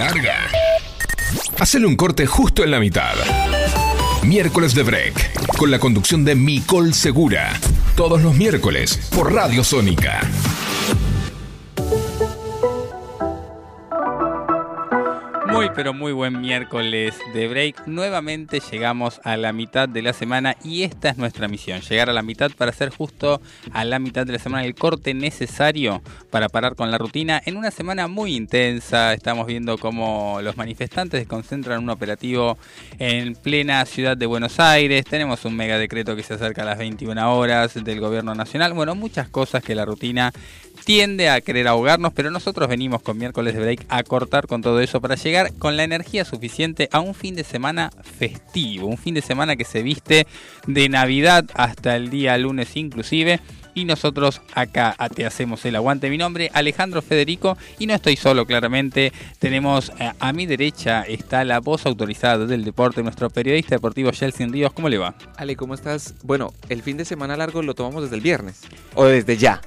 larga? Hacele un corte justo en la mitad. Miércoles de Break, con la conducción de Micol Segura. Todos los miércoles por Radio Sónica. Muy pero muy buen miércoles de break. Nuevamente llegamos a la mitad de la semana y esta es nuestra misión, llegar a la mitad para hacer justo a la mitad de la semana el corte necesario para parar con la rutina en una semana muy intensa. Estamos viendo cómo los manifestantes concentran un operativo en plena ciudad de Buenos Aires. Tenemos un mega decreto que se acerca a las 21 horas del gobierno nacional. Bueno, muchas cosas que la rutina tiende a querer ahogarnos, pero nosotros venimos con miércoles de break a cortar con todo eso para llegar con la energía suficiente a un fin de semana festivo, un fin de semana que se viste de Navidad hasta el día lunes inclusive. Y nosotros acá te hacemos el aguante. Mi nombre Alejandro Federico y no estoy solo claramente. Tenemos eh, a mi derecha está la voz autorizada del deporte, nuestro periodista deportivo Jelsin Ríos. ¿Cómo le va? Ale, ¿cómo estás? Bueno, el fin de semana largo lo tomamos desde el viernes. O desde ya.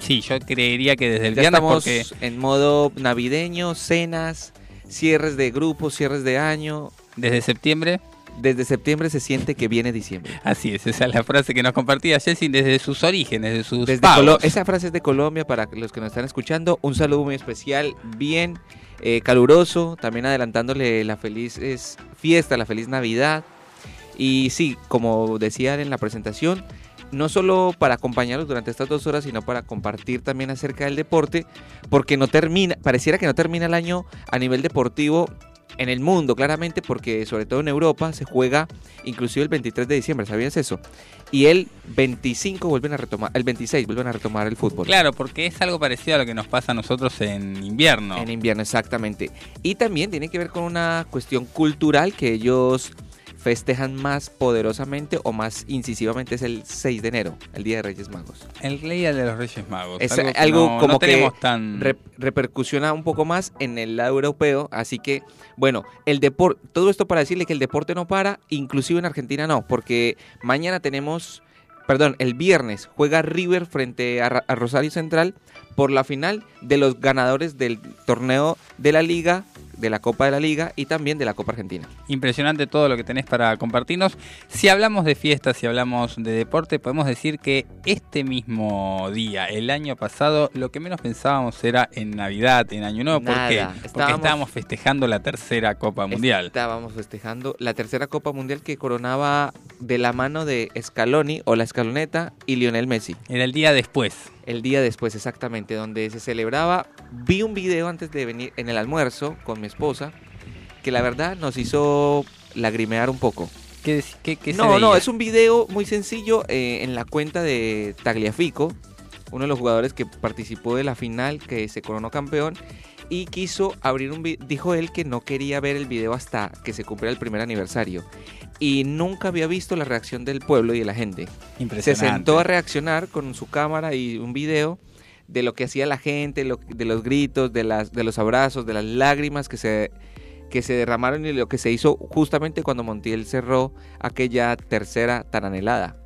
Sí, yo creería que desde el Ya viernes estamos porque en modo navideño, cenas, cierres de grupos, cierres de año. desde septiembre Desde septiembre se siente que viene diciembre. Así es, esa es la frase que nos compartía Jelsin desde sus orígenes, desde sus Desde esa frase es de Colombia para los que nos están escuchando. Un saludo muy especial, bien eh, caluroso, también adelantándole la feliz es, fiesta, la feliz Navidad. Y sí, como decía en la presentación, no solo para acompañarlos durante estas dos horas, sino para compartir también acerca del deporte, porque no termina, pareciera que no termina el año a nivel deportivo en el mundo, claramente, porque sobre todo en Europa se juega inclusive el 23 de diciembre, ¿sabías eso? Y el 25 vuelven a retomar, el 26 vuelven a retomar el fútbol. Claro, porque es algo parecido a lo que nos pasa a nosotros en invierno. En invierno, exactamente. Y también tiene que ver con una cuestión cultural que ellos festejan más poderosamente o más incisivamente es el 6 de enero, el Día de Reyes Magos. El Día de los Reyes Magos. Es algo, que algo no, como no que tan... Re- repercusiona un poco más en el lado europeo, así que bueno, el deporte, todo esto para decirle que el deporte no para, inclusive en Argentina no, porque mañana tenemos, perdón, el viernes juega River frente a Rosario Central por la final de los ganadores del torneo de la liga, de la Copa de la Liga y también de la Copa Argentina. Impresionante todo lo que tenés para compartirnos. Si hablamos de fiestas, si hablamos de deporte, podemos decir que este mismo día, el año pasado, lo que menos pensábamos era en Navidad, en Año Nuevo. ¿Por Nada. qué? Porque Estábamos- estábamos festejando la tercera Copa Mundial. Estábamos festejando la tercera Copa Mundial que coronaba de la mano de Scaloni o la Escaloneta y Lionel Messi. Era el día después. El día después, exactamente, donde se celebraba. Vi un video antes de venir en el almuerzo con mi esposa, que la verdad nos hizo lagrimear un poco. ¿Qué, qué- qué se No, no, es un video muy sencillo eh, en la cuenta de Tagliafico, uno de los jugadores que participó de la final, que se coronó campeón, y quiso abrir un video. Dijo él que no quería ver el video hasta que se cumpliera el primer aniversario. Y nunca había visto la reacción del pueblo y de la gente se Impresionante. sentó a reaccionar con su cámara y un video de lo que hacía la gente, lo- de los gritos, de, las, de los abrazos, de las lágrimas que se, que se derramaron y lo que se hizo justamente cuando Montiel cerró aquella tercera tan anhelada.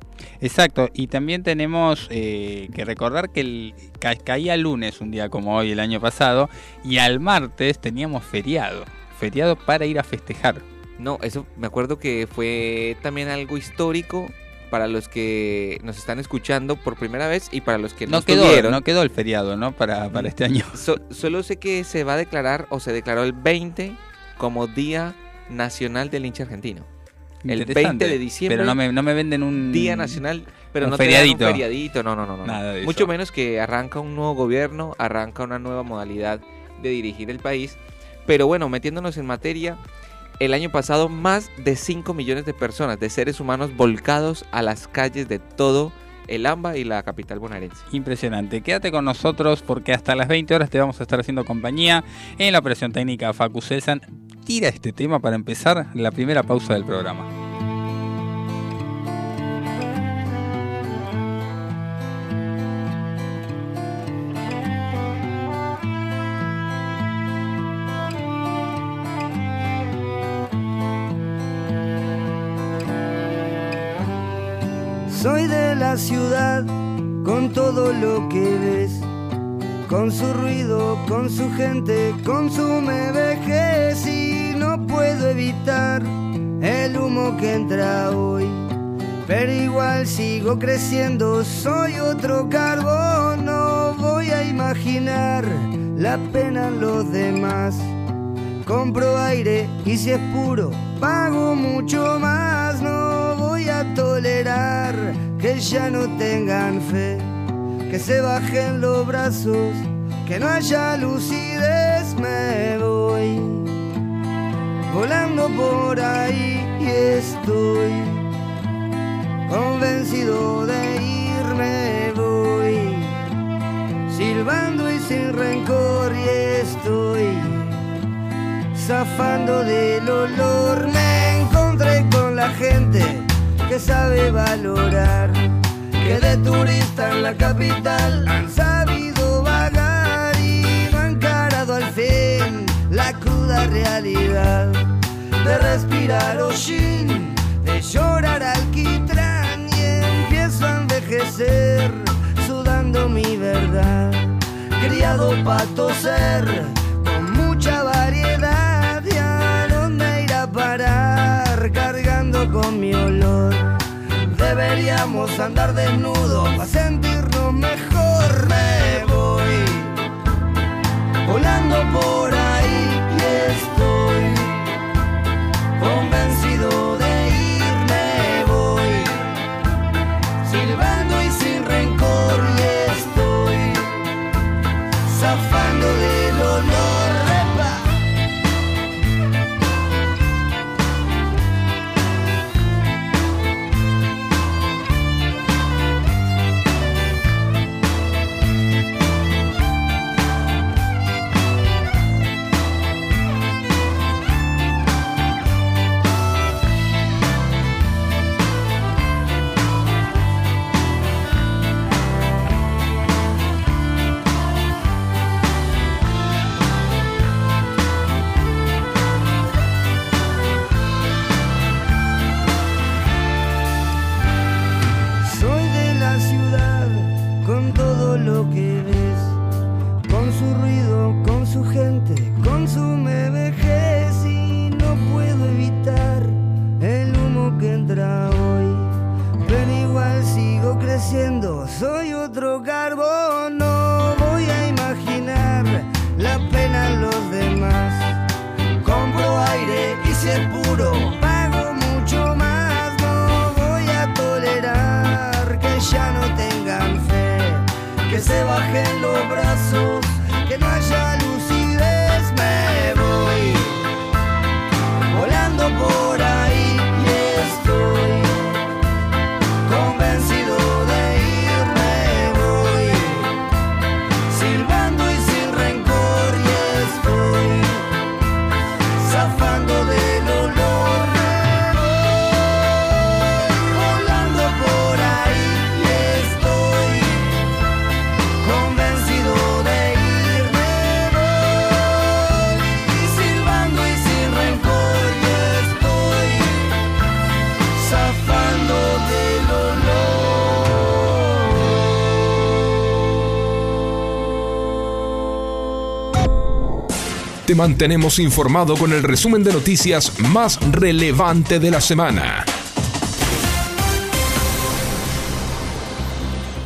Exacto, y también tenemos eh, que recordar que el, ca- caía lunes un día como hoy el año pasado y al martes teníamos feriado, feriado para ir a festejar. No, eso me acuerdo que fue también algo histórico para los que nos están escuchando por primera vez y para los que no, No quedó, no quedó el feriado, ¿no? Para, para este año. So- solo sé que se va a declarar o se declaró el 20 como Día Nacional del Hincha Argentino. El Interesante, 20 de diciembre. Pero no me, no me venden un Día Nacional, pero un no te dan feriadito. un feriadito, no, no, no, no. Nada de Mucho eso. menos que arranca un nuevo gobierno, arranca una nueva modalidad de dirigir el país. Pero bueno, metiéndonos en materia, el año pasado más de 5 millones de personas, de seres humanos volcados a las calles de todo el AMBA y la capital bonaerense. Impresionante. Quédate con nosotros porque hasta las 20 horas te vamos a estar haciendo compañía en la operación técnica Facu Selsan. Tira este tema para empezar la primera pausa del programa. Soy de la ciudad con todo lo que ves, con su ruido, con su gente, con su me vejez. evitar el humo que entra hoy. Pero igual sigo creciendo, soy otro carbón, no voy a imaginar la pena en los demás. Compro aire y si es puro, pago mucho más, no voy a tolerar que ya no tengan fe, que se bajen los brazos, que no haya lucidez, me voy volando por ahí estoy convencido de irme voy silbando y sin rencor y estoy zafando del olor. Me encontré con la gente que sabe valorar que de turista en la capital han sabido cruda realidad de respirar hollín, de llorar alquitrán y empiezo a envejecer sudando mi verdad. Criado para toser con mucha variedad y a dónde ir a parar cargando con mi olor. Deberíamos andar desnudos para sentirnos Te mantenemos informado con el resumen de noticias más relevante de la semana.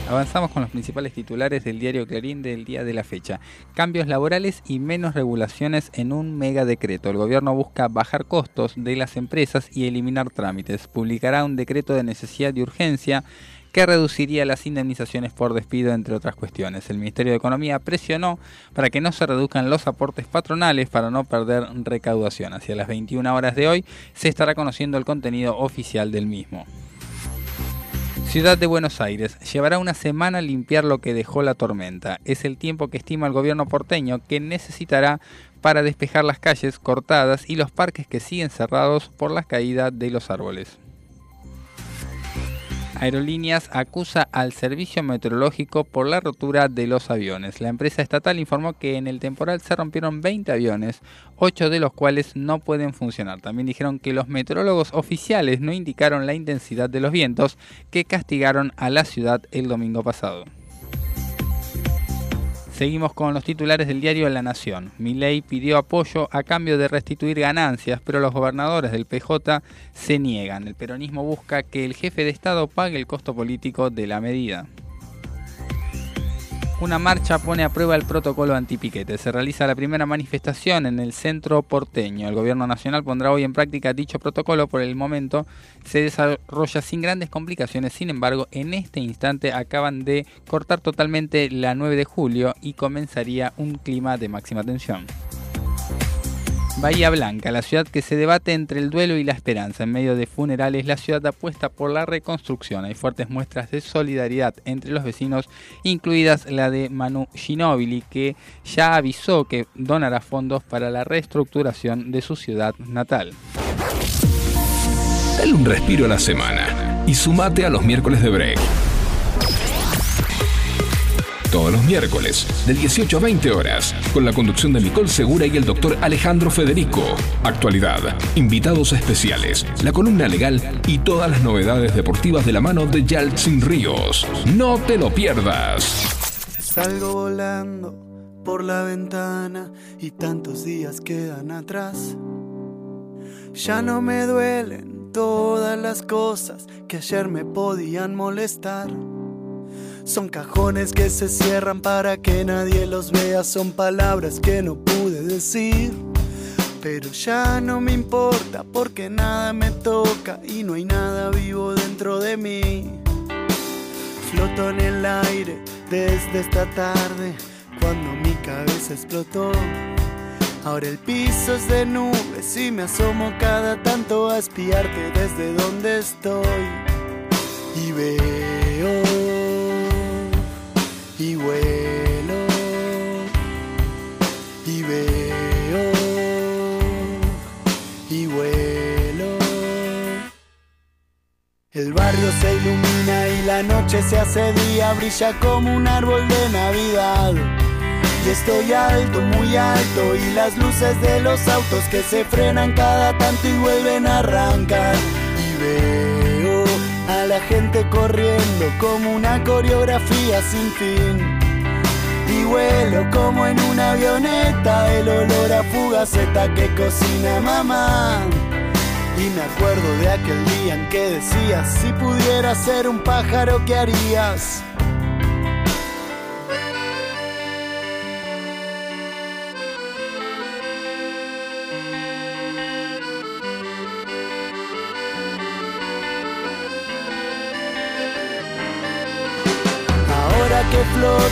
Avanzamos con los principales titulares del diario Clarín del día de la fecha. Cambios laborales y menos regulaciones en un mega decreto. El gobierno busca bajar costos de las empresas y eliminar trámites. Publicará un decreto de necesidad y urgencia que reduciría las indemnizaciones por despido, entre otras cuestiones. El Ministerio de Economía presionó para que no se reduzcan los aportes patronales para no perder recaudación. Hacia las 21 horas de hoy se estará conociendo el contenido oficial del mismo. Ciudad de Buenos Aires llevará una semana limpiar lo que dejó la tormenta. Es el tiempo que estima el gobierno porteño que necesitará para despejar las calles cortadas y los parques que siguen cerrados por la caída de los árboles. Aerolíneas acusa al servicio meteorológico por la rotura de los aviones. La empresa estatal informó que en el temporal se rompieron 20 aviones, 8 de los cuales no pueden funcionar. También dijeron que los meteorólogos oficiales no indicaron la intensidad de los vientos que castigaron a la ciudad el domingo pasado. Seguimos con los titulares del diario La Nación. Milei pidió apoyo a cambio de restituir ganancias, pero los gobernadores del PJ se niegan. El peronismo busca que el jefe de Estado pague el costo político de la medida. Una marcha pone a prueba el protocolo antipiquete. Se realiza la primera manifestación en el centro porteño. El gobierno nacional pondrá hoy en práctica dicho protocolo. Por el momento se desarrolla sin grandes complicaciones. Sin embargo, en este instante acaban de cortar totalmente la 9 de julio y comenzaría un clima de máxima tensión. Bahía Blanca, la ciudad que se debate entre el duelo y la esperanza. En medio de funerales, la ciudad apuesta por la reconstrucción. Hay fuertes muestras de solidaridad entre los vecinos, incluidas la de Manu Ginóbili, que ya avisó que donará fondos para la reestructuración de su ciudad natal. Dale un respiro a la semana y sumate a los miércoles de break todos los miércoles, de 18 a 20 horas, con la conducción de Nicole Segura y el doctor Alejandro Federico. Actualidad, invitados especiales, la columna legal y todas las novedades deportivas de la mano de Yaltsin Ríos. No te lo pierdas. Salgo volando por la ventana y tantos días quedan atrás. Ya no me duelen todas las cosas que ayer me podían molestar. Son cajones que se cierran para que nadie los vea, son palabras que no pude decir. Pero ya no me importa porque nada me toca y no hay nada vivo dentro de mí. Floto en el aire desde esta tarde cuando mi cabeza explotó. Ahora el piso es de nubes y me asomo cada tanto a espiarte desde donde estoy. Y veo vuelo y veo y vuelo. El barrio se ilumina y la noche se hace día, brilla como un árbol de Navidad. Y estoy alto, muy alto, y las luces de los autos que se frenan cada tanto y vuelven a arrancar. Y veo la gente corriendo como una coreografía sin fin. Y vuelo como en una avioneta, el olor a fugaceta que cocina mamá. Y me acuerdo de aquel día en que decías, si pudieras ser un pájaro, ¿qué harías?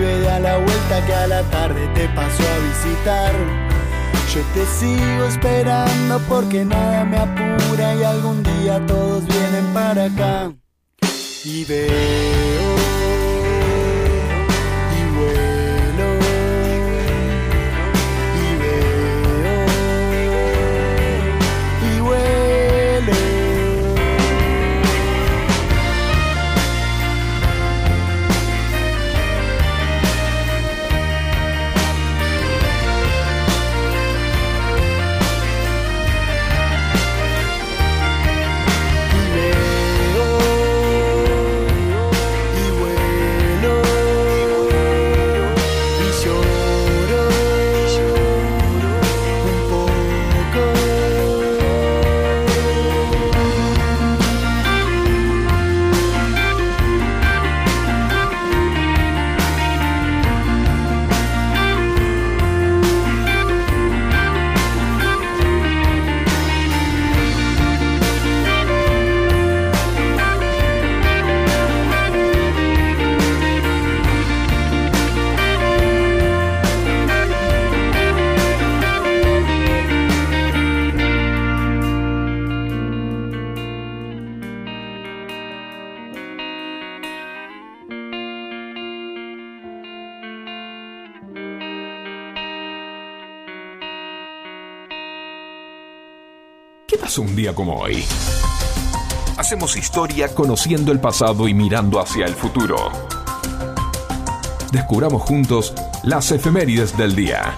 pibe de a la vuelta que a la tarde te pasó a visitar. Yo te sigo esperando porque nada me apura y algún día todos vienen para acá. Y veo un día como hoy? Hacemos historia conociendo el pasado y mirando hacia el futuro. Descubramos juntos las efemérides del día.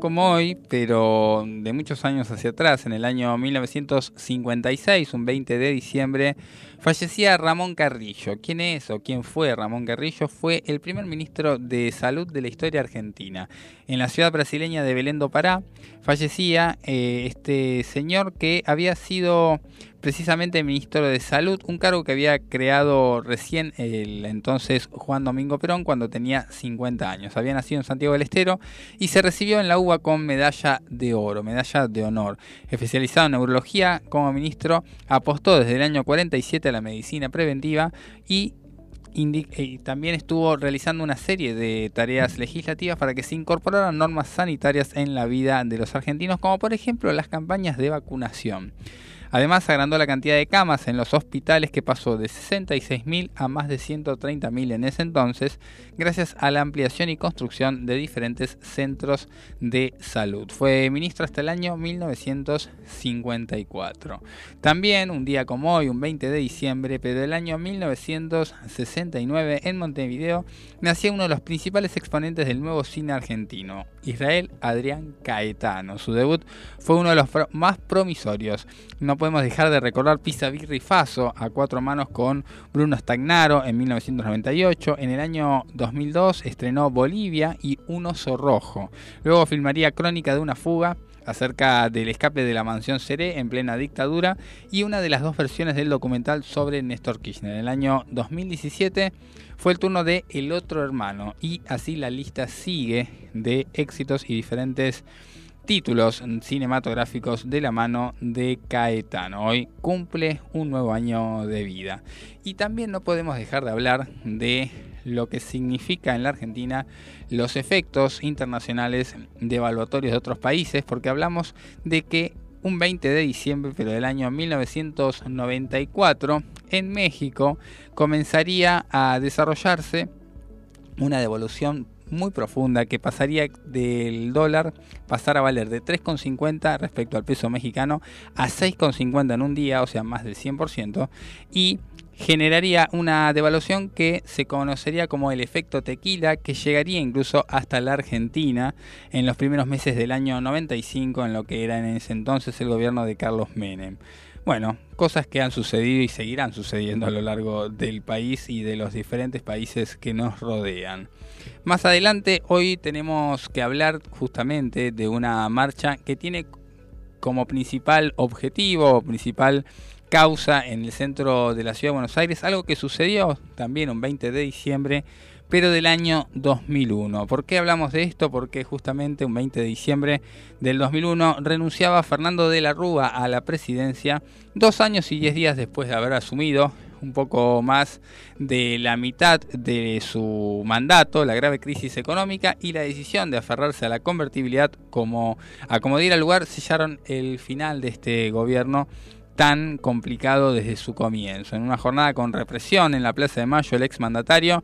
Como hoy, pero de muchos años hacia atrás, en el año 1956, un 20 de diciembre, fallecía Ramón Carrillo. ¿Quién es o quién fue Ramón Carrillo? Fue el primer ministro de salud de la historia argentina. En la ciudad brasileña de Belén do Pará fallecía eh, este señor que había sido precisamente ministro de Salud, un cargo que había creado recién el entonces Juan Domingo Perón cuando tenía 50 años. Había nacido en Santiago del Estero y se recibió en la UBA con medalla de oro, medalla de honor. Especializado en neurología, como ministro apostó desde el año 47 a la medicina preventiva y y también estuvo realizando una serie de tareas legislativas para que se incorporaran normas sanitarias en la vida de los argentinos, como por ejemplo las campañas de vacunación. Además, agrandó la cantidad de camas en los hospitales que pasó de 66.000 a más de 130.000 en ese entonces, gracias a la ampliación y construcción de diferentes centros de salud. Fue ministro hasta el año 1954. También, un día como hoy, un 20 de diciembre, pero del año 1969, en Montevideo, nacía uno de los principales exponentes del nuevo cine argentino, Israel Adrián Caetano. Su debut fue uno de los más promisorios. Podemos dejar de recordar Pisa Birri Faso a cuatro manos con Bruno Stagnaro en 1998. En el año 2002 estrenó Bolivia y Un oso rojo. Luego filmaría Crónica de una fuga acerca del escape de la mansión Seré en plena dictadura y una de las dos versiones del documental sobre Néstor Kirchner. En el año 2017 fue el turno de El otro hermano y así la lista sigue de éxitos y diferentes títulos cinematográficos de la mano de Caetano. Hoy cumple un nuevo año de vida. Y también no podemos dejar de hablar de lo que significa en la Argentina los efectos internacionales de evaluatorios de otros países, porque hablamos de que un 20 de diciembre, pero del año 1994, en México comenzaría a desarrollarse una devolución muy profunda que pasaría del dólar pasar a valer de 3,50 respecto al peso mexicano a 6,50 en un día, o sea, más del 100%, y generaría una devaluación que se conocería como el efecto tequila, que llegaría incluso hasta la Argentina en los primeros meses del año 95, en lo que era en ese entonces el gobierno de Carlos Menem. Bueno, cosas que han sucedido y seguirán sucediendo a lo largo del país y de los diferentes países que nos rodean. Más adelante, hoy tenemos que hablar justamente de una marcha que tiene como principal objetivo, principal causa en el centro de la ciudad de Buenos Aires, algo que sucedió también un 20 de diciembre, pero del año 2001. ¿Por qué hablamos de esto? Porque justamente un 20 de diciembre del 2001 renunciaba Fernando de la Rúa a la presidencia dos años y diez días después de haber asumido un poco más de la mitad de su mandato, la grave crisis económica y la decisión de aferrarse a la convertibilidad como a como diera lugar sellaron el final de este gobierno tan complicado desde su comienzo. En una jornada con represión en la Plaza de Mayo, el exmandatario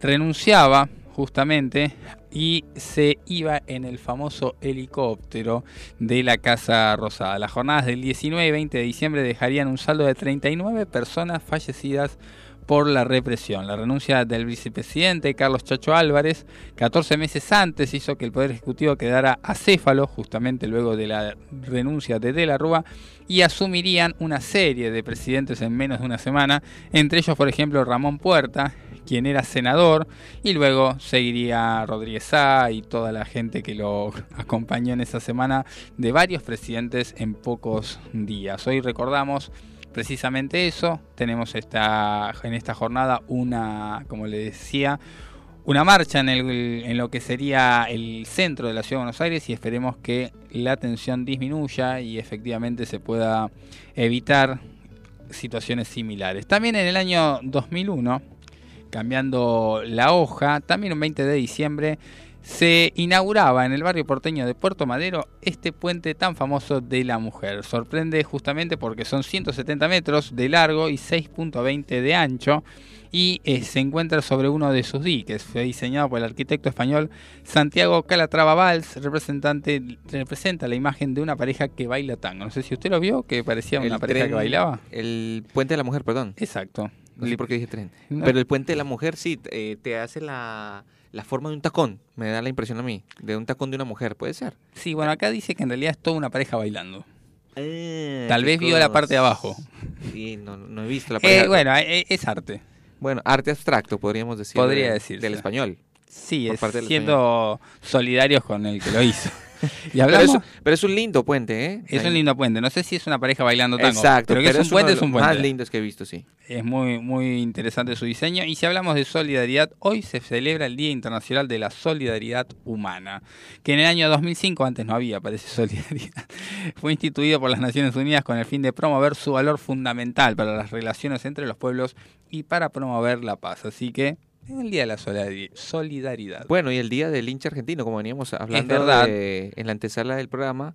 renunciaba justamente y se iba en el famoso helicóptero de la Casa Rosada. Las jornadas del 19 y 20 de diciembre dejarían un saldo de 39 personas fallecidas por la represión. La renuncia del vicepresidente Carlos Chacho Álvarez, 14 meses antes, hizo que el Poder Ejecutivo quedara acéfalo, justamente luego de la renuncia de De la Rúa, y asumirían una serie de presidentes en menos de una semana, entre ellos, por ejemplo, Ramón Puerta, quien era senador, y luego seguiría Rodríguez Sá y toda la gente que lo acompañó en esa semana de varios presidentes en pocos días. Hoy recordamos precisamente eso, tenemos esta, en esta jornada una, como le decía, una marcha en, el, en, lo que sería el centro de la ciudad de Buenos Aires y esperemos que la tensión disminuya y efectivamente se pueda evitar situaciones similares. También en el año 2001 cambiando la hoja, también un 20 de diciembre, se inauguraba en el barrio porteño de Puerto Madero este puente tan famoso de la mujer. Sorprende justamente porque son 170 metros de largo y 6.20 de ancho y eh, se encuentra sobre uno de sus diques. Fue diseñado por el arquitecto español Santiago Calatrava Valls, representante, representa la imagen de una pareja que baila tango. No sé si usted lo vio, que parecía una pareja tren- que bailaba. El puente de la mujer, perdón. Exacto. No sé por qué dije tren. No. Pero el puente de la mujer sí, eh, te hace la, la forma de un tacón. Me da la impresión a mí. De un tacón de una mujer, puede ser. Sí, bueno, acá dice que en realidad es toda una pareja bailando. Eh, Tal vez vio la parte de abajo. Sí, no, no he visto la Eh, pareja. bueno, eh, es arte. Bueno, arte abstracto, podríamos decir. Podría de- decirse. Del español. Sí, es siendo solidarios con el que lo hizo. y Pero es, pero es un lindo puente, ¿eh? es Ahí- un lindo puente. No sé si es una pareja bailando tango. Exacto, pero que es un puente, es un los más puente. lindos que he visto, sí. Es muy, muy interesante su diseño. Y si hablamos de solidaridad, hoy se celebra el Día Internacional de la Solidaridad Humana, que en el año 2005, antes no había, parece solidaridad, fue instituido por las Naciones Unidas con el fin de promover su valor fundamental para las relaciones entre los pueblos y para promover la paz. Así que es el Día de la Solidari- Solidaridad. Bueno, y el día del hincha argentino, como veníamos hablando de- en la antesala del programa,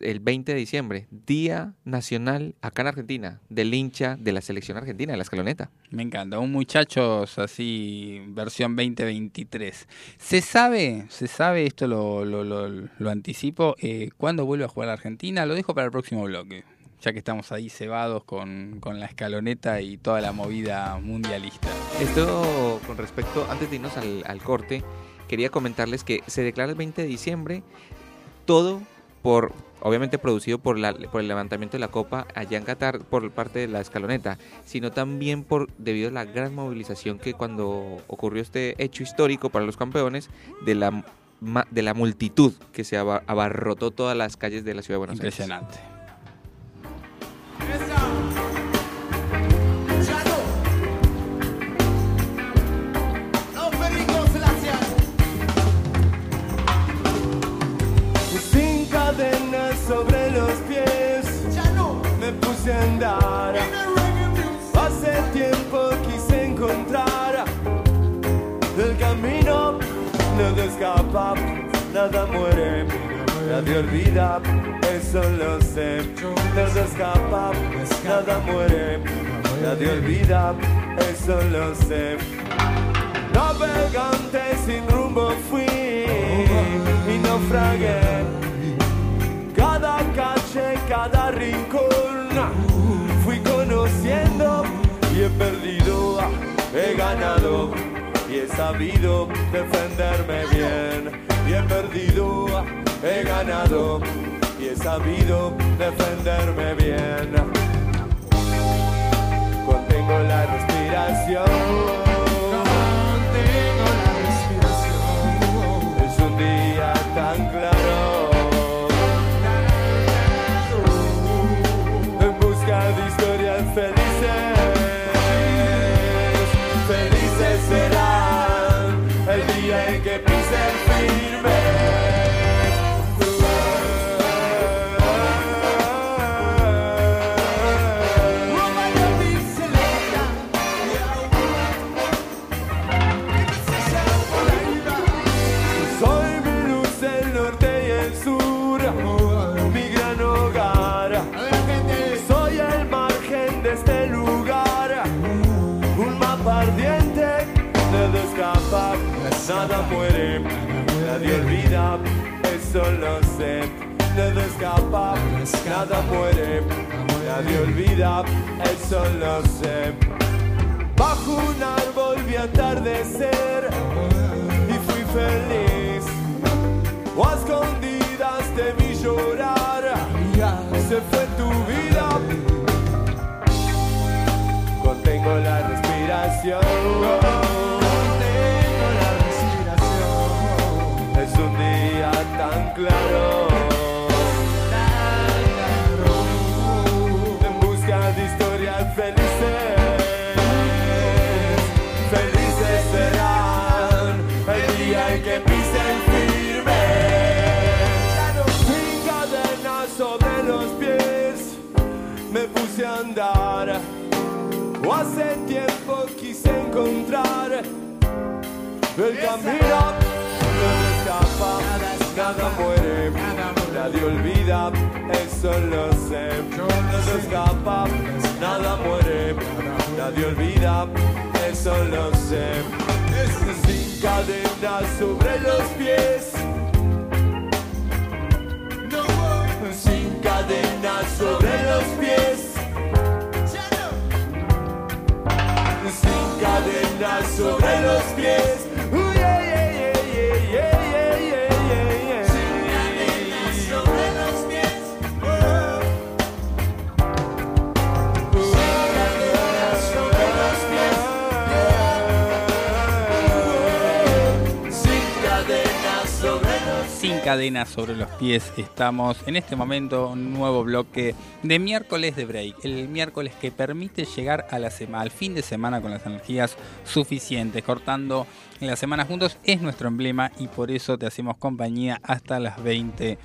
el 20 de diciembre, Día Nacional acá en Argentina, del hincha de la selección argentina, de la escaloneta. Me encanta, un muchachos así, versión 2023. ¿Se sabe, se sabe, esto lo, lo, lo, lo anticipo, eh, cuándo vuelve a jugar la Argentina? Lo dejo para el próximo bloque, ya que estamos ahí cebados con, con la escaloneta y toda la movida mundialista. Esto con respecto, antes de irnos al, al corte, quería comentarles que se declara el 20 de diciembre todo por, obviamente producido por, la, por el levantamiento de la copa allá en Qatar por parte de la escaloneta, sino también por debido a la gran movilización que cuando ocurrió este hecho histórico para los campeones de la de la multitud que se aba- abarrotó todas las calles de la ciudad de Buenos Aires. Impresionante. Nada escapa, nada muere, nadie olvida, eso lo sé. Nada escapa, nada muere, nadie olvida, eso lo sé. Navegante sin rumbo fui y naufragué. Cada calle, cada rincón fui conociendo y he perdido, he ganado y he sabido defenderme bien. Y he perdido, he ganado y he sabido defenderme bien. Contengo la respiración. Eso lo sé. Nada escapa, nada muere, nadie olvida, eso lo sé. Bajo un árbol vi atardecer y fui feliz. O escondidas te vi llorar, se fue tu vida. Contengo la respiración. Claro. En busca de historias felices. Felices serán el día en que pisen firme. Sin cadenas sobre los pies, me puse a andar. O hace tiempo quise encontrar el camino donde nada muere, nadie olvida, eso lo sé. No se escapa, nada muere, nadie olvida, eso lo sé. Sin cadenas sobre los pies. Sin cadenas sobre los pies. Sin cadenas sobre los pies. Sin cadenas sobre los pies estamos en este momento un nuevo bloque de miércoles de break, el miércoles que permite llegar a la semana, al fin de semana con las energías suficientes, cortando la semana juntos es nuestro emblema y por eso te hacemos compañía hasta las 20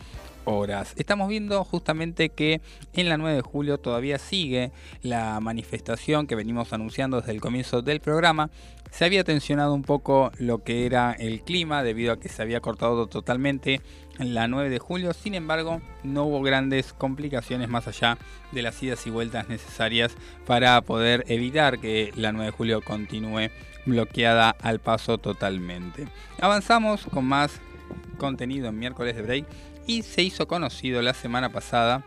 horas. Estamos viendo justamente que en la 9 de julio todavía sigue la manifestación que venimos anunciando desde el comienzo del programa. Se había tensionado un poco lo que era el clima debido a que se había cortado totalmente en la 9 de julio. Sin embargo, no hubo grandes complicaciones más allá de las idas y vueltas necesarias para poder evitar que la 9 de julio continúe bloqueada al paso totalmente. Avanzamos con más contenido en miércoles de break y se hizo conocido la semana pasada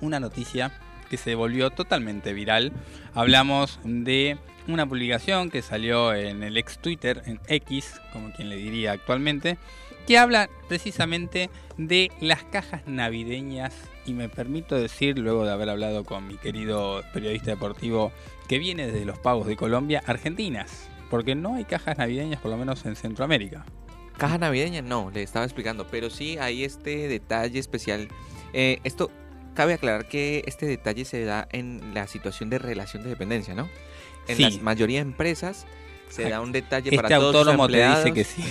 una noticia que se volvió totalmente viral. Hablamos de una publicación que salió en el ex Twitter, en X, como quien le diría actualmente, que habla precisamente de las cajas navideñas y me permito decir, luego de haber hablado con mi querido periodista deportivo que viene desde los pagos de Colombia, argentinas, porque no hay cajas navideñas por lo menos en Centroamérica. Caja navideña, no, le estaba explicando, pero sí hay este detalle especial. Eh, esto, cabe aclarar que este detalle se da en la situación de relación de dependencia, ¿no? En Sí. la mayoría de empresas se da un detalle para Este todos sus autónomo te empleados. dice que sí.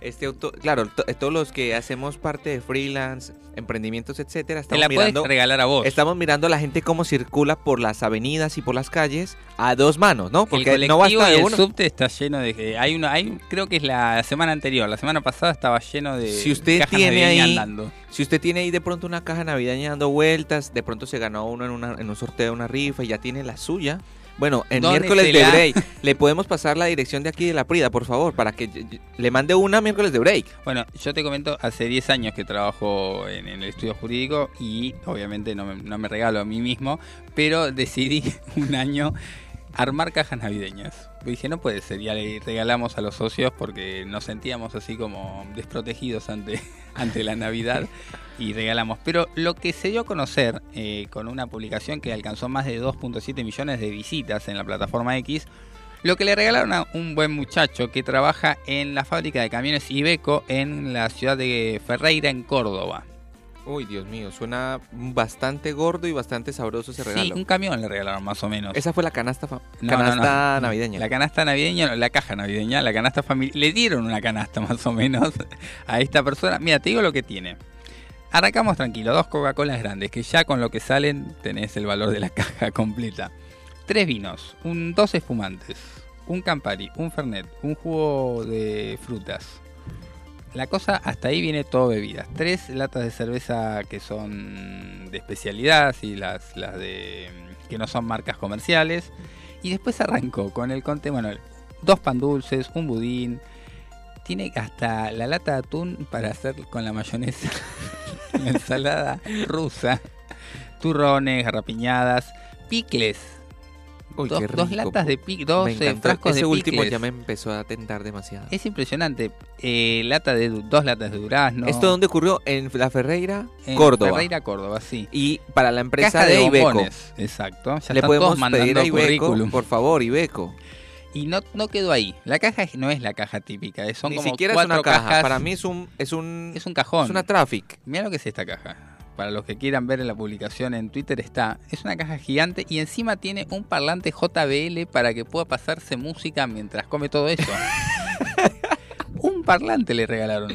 Este auto, claro, to- todos los que hacemos parte de freelance, emprendimientos, etcétera, Te estamos la mirando, regalar a vos. estamos mirando a la gente cómo circula por las avenidas y por las calles a dos manos, ¿no? el Porque no basta y de el uno. subte está lleno de que hay una hay creo que es la semana anterior la semana pasada estaba lleno de Si usted cajas tiene ahí- andando. Si usted tiene ahí de pronto una caja navideña dando vueltas, de pronto se ganó uno en, una- en un sorteo de una rifa y ya tiene la suya. Bueno, en miércoles de break le podemos pasar la dirección de aquí de la Prida, por favor, para que le mande una miércoles de break. Bueno, yo te comento, hace 10 años que trabajo en, en el estudio jurídico y obviamente no me, no me regalo a mí mismo, pero decidí un año armar cajas navideñas. Dije, no puede ser, ya le regalamos a los socios porque nos sentíamos así como desprotegidos ante, ante la Navidad y regalamos. Pero lo que se dio a conocer eh, con una publicación que alcanzó más de 2.7 millones de visitas en la plataforma X, lo que le regalaron a un buen muchacho que trabaja en la fábrica de camiones Ibeco en la ciudad de Ferreira, en Córdoba. Uy, Dios mío, suena bastante gordo y bastante sabroso ese Sí, regalo. un camión le regalaron más o menos. Esa fue la canasta, No, canasta no, no. navideña. La canasta navideña, no, la caja navideña, la canasta familiar. Le dieron una canasta más o menos a esta persona. Mira, te digo lo que tiene. Arrancamos tranquilo, dos Coca-Colas grandes, que ya con lo que salen tenés el valor de la caja completa. Tres vinos, un, dos espumantes, un Campari, un Fernet, un jugo de frutas. La cosa hasta ahí viene todo bebidas. Tres latas de cerveza que son de especialidad, y las, las de que no son marcas comerciales. Y después arrancó con el conte, bueno, dos pan dulces, un budín. Tiene hasta la lata de atún para hacer con la mayonesa, la ensalada rusa, turrones, garrapiñadas, picles. Uy, dos, latas de picles, dos eh, frascos Ese de último picles. ya me empezó a tentar demasiado. Es impresionante. Eh, lata de dos latas de durazno. ¿Esto dónde ocurrió? En la Ferreira, en Córdoba. Ferreira, Córdoba, sí. Y para la empresa Caja de, de, Ibeco. Exacto. Ya Le podemos pedir a Ibeco, currículum. por favor, Ibeco. Y no, no quedó ahí. La caja no es la caja típica. es- Son Ni como siquiera es cuatro una caja. cajas. Para mí es un es un es un cajón. es una traffic. Mira lo que es esta caja. Para los que quieran ver en la publicación en Twitter está. Es una caja gigante y encima tiene un parlante JBL para que pueda pasarse música mientras come todo eso. un parlante le regalaron.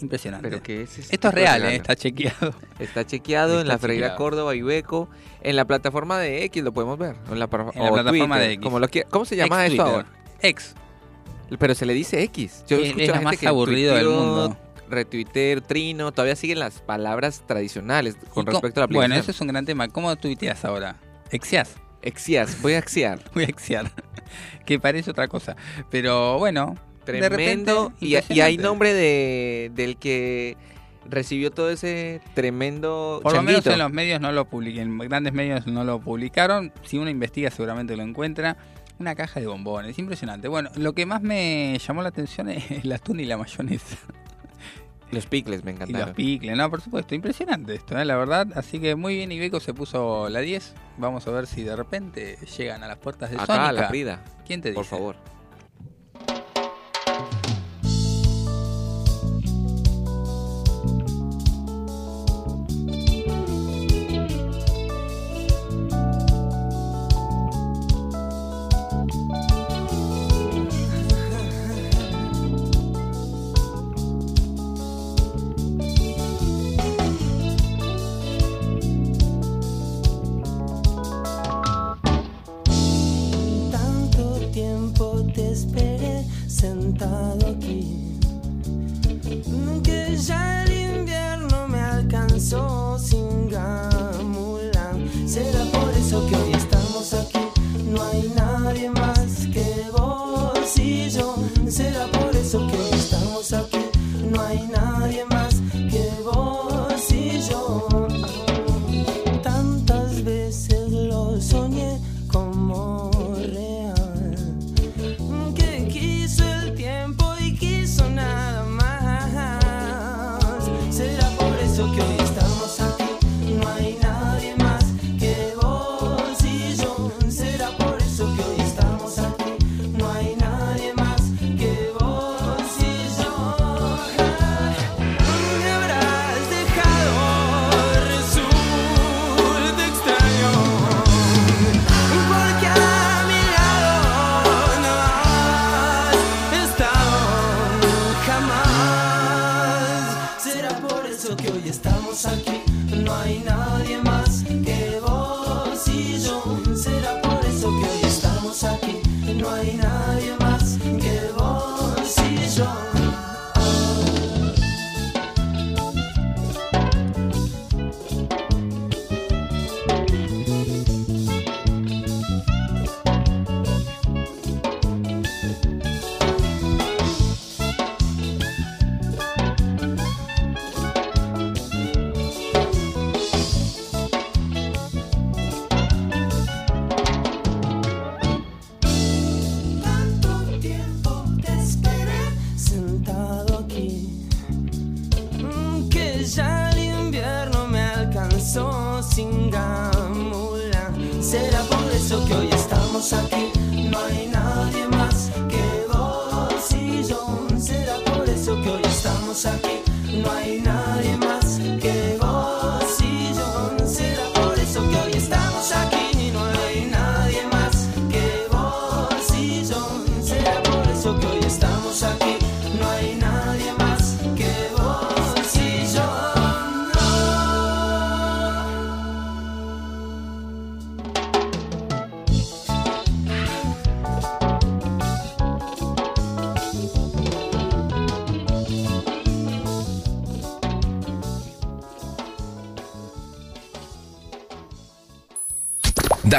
Impresionante. Pero que es Esto es real, ¿eh? está chequeado. Está chequeado en la chequeado. Córdoba, Ibeco, en la plataforma de X lo podemos ver, en la, En plataforma Twitter, de X. Como lo quiera- ¿Cómo se llama Ex Twitter. ahora? Ex. Pero se le dice X. Yo Es- escucho es lo más que aburrido del mundo. Retuitear, trino, todavía siguen las palabras tradicionales con respecto a la aplicación. Bueno, eso es un gran tema. ¿Cómo tuiteas ahora? ¿Exias? Exias, voy a exiar. Voy a exiar. que parece otra cosa. Pero bueno, repente, Tremendo. Y, y hay nombre de, del que recibió todo ese tremendo Por lo menos en los medios no lo publiquen, grandes medios no lo publicaron. Si uno investiga seguramente lo encuentra. Una caja de bombones, impresionante. Bueno, lo que más me llamó la atención es el atún y la mayonesa. Los picles me Y los encantaron. picles, no, por supuesto, impresionante esto, ¿eh? la verdad. Así que muy bien, Ibeco se puso la 10. Vamos a ver si de repente llegan a las puertas de Acá, Sónica. la Prida, ¿Quién te dice? por favor.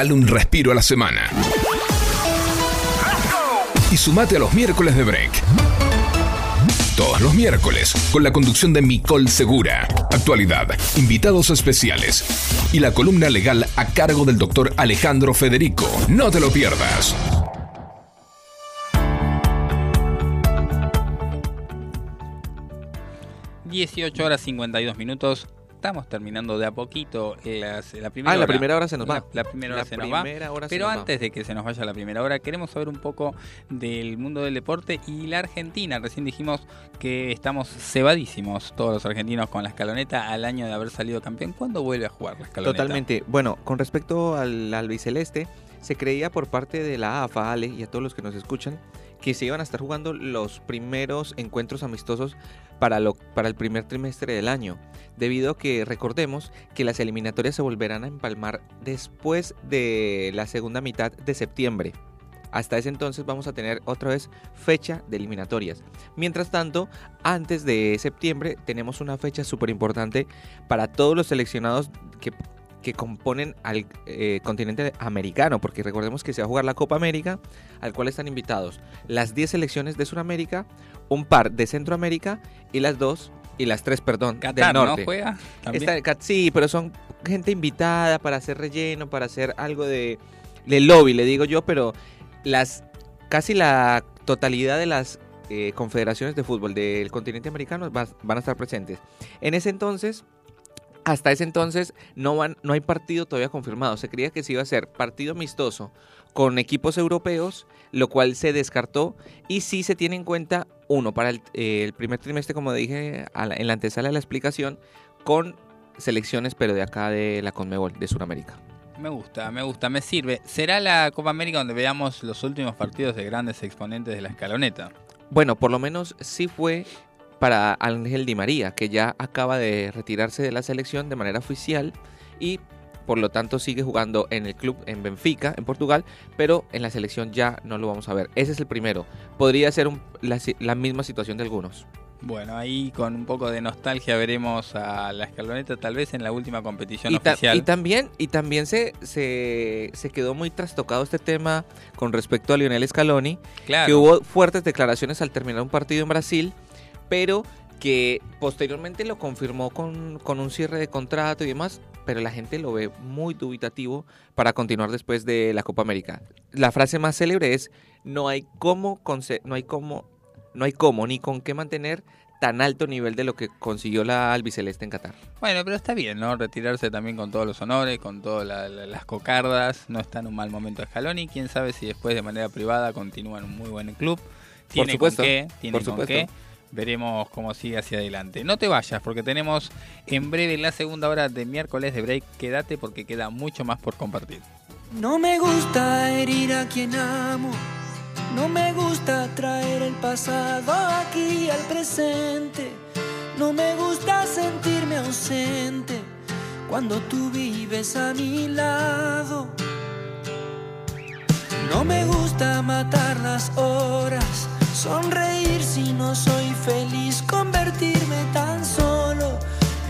Dale un respiro a la semana. Y sumate a los miércoles de break. Todos los miércoles, con la conducción de Micol Segura. Actualidad, invitados especiales y la columna legal a cargo del doctor Alejandro Federico. No te lo pierdas. Ujú. 18 horas 52 minutos. Estamos terminando de a poquito las- la primera Ah, la primera hora se nos va. La, la primera hora La se nos va. hora Pero nos va. antes de que se nos vaya la primera hora, queremos saber un poco del mundo del deporte y la Argentina. Recién dijimos que estamos cebadísimos todos los argentinos con la escaloneta al año de haber salido campeón. ¿Cuándo vuelve a jugar la escaloneta? Totalmente. Bueno, con respecto al albiceleste, se creía por parte de la AFA, Ale, y a todos los que nos escuchan, que se iban a estar jugando los primeros encuentros amistosos para, lo, para el primer trimestre del año, debido a que recordemos que las eliminatorias se volverán a empalmar después de la segunda mitad de septiembre. Hasta ese entonces vamos a tener otra vez fecha de eliminatorias. Mientras tanto, antes de septiembre tenemos una fecha súper importante para todos los seleccionados que, que componen al eh, continente americano, porque recordemos que se va a jugar la Copa América, al cual están invitados las 10 selecciones de Sudamérica, un par de Centroamérica y las dos, y las tres, perdón, Qatar, del ¿no? norte. ¿Juega? también? Está- Cat- sí, pero son gente invitada para hacer relleno, para hacer algo de, de lobby, le digo yo, pero las casi la totalidad de las eh, confederaciones de fútbol del continente americano va- van a estar presentes. En ese entonces, hasta ese entonces, no, van, no hay partido todavía confirmado. Se creía que se iba a hacer partido amistoso con equipos europeos, lo cual se descartó y sí se tiene en cuenta, uno, para el, eh, el primer trimestre, como dije la- en la antesala de la explicación, con selecciones, pero de acá de la Conmebol, de Sudamérica. Me gusta, me gusta, me sirve. ¿Será la Copa América donde veamos los últimos partidos de grandes exponentes de la escaloneta? Bueno, por lo menos sí fue para Ángel Di María, que ya acaba de retirarse de la selección de manera oficial y por lo tanto sigue jugando en el club en Benfica, en Portugal, pero en la selección ya no lo vamos a ver. Ese es el primero. Podría ser un- la, misma situación de algunos. Bueno, ahí con un poco de nostalgia veremos a la escaloneta tal vez en la última competición Y, oficial. y también, y también se, se, se quedó muy trastocado este tema con respecto a Lionel Scaloni, claro. que hubo fuertes declaraciones al terminar un partido en Brasil, pero que posteriormente lo confirmó con, con un cierre de contrato y demás, pero la gente lo ve muy dubitativo para continuar después de la Copa América. La frase más célebre es no hay cómo no hay cómo no hay cómo ni con qué mantener tan alto nivel de lo que consiguió la albiceleste en Qatar. Bueno, pero está bien, ¿no? Retirarse también con todos los honores, con todas la- la- las cocardas. No está en un mal momento Scaloni. Quién sabe si después de manera privada continúa en un muy buen club. Tiene supuesto, con qué, tiene por con supuesto. qué. Veremos cómo sigue hacia adelante. No te vayas porque tenemos en breve la segunda hora de miércoles de break. Quédate porque queda mucho más por compartir. No me gusta herir a quien amo. No me gusta traer el pasado aquí al presente. No me gusta sentirme ausente cuando tú vives a mi lado. No me gusta matar las horas, sonreír si no soy feliz, convertirme tan solo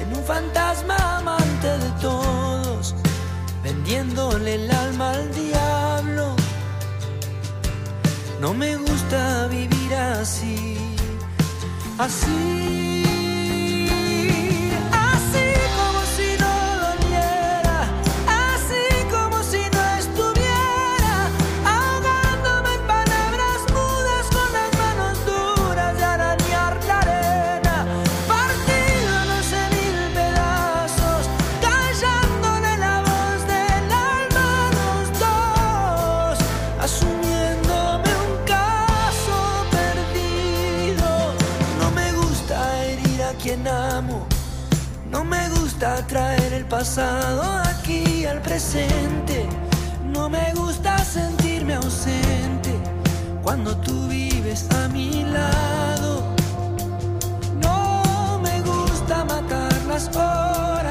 en un fantasma amante de todos vendiéndole el alma al diablo. No me gusta vivir así, así, pasado aquí al presente. No me gusta sentirme ausente cuando tú vives a mi lado. No me gusta matar las horas,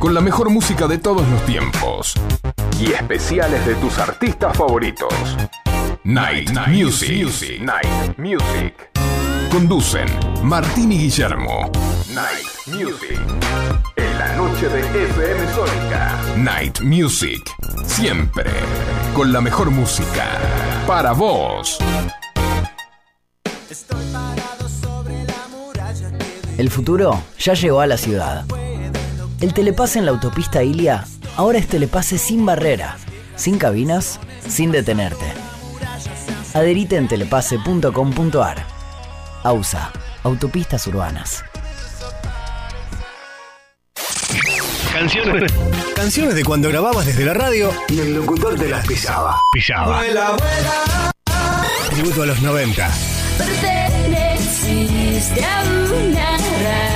Con la mejor música de todos los tiempos. Y especiales de tus artistas favoritos. Night, Music. Night Music. Conducen Martín y Guillermo. Night Music. En la noche de FM Sónica. Night Music. Siempre. Con la mejor música. Para vos. El futuro ya llegó a la ciudad. El telepase en la autopista Ilia ahora es telepase sin barrera, sin cabinas, sin detenerte. Adherite en telepase.com.ar. AUSA, Autopistas Urbanas. Canciones. Canciones de cuando grababas desde la radio y el locutor te las pisaba. Pisaba. Tributo a los 90. Perteneciste a una raza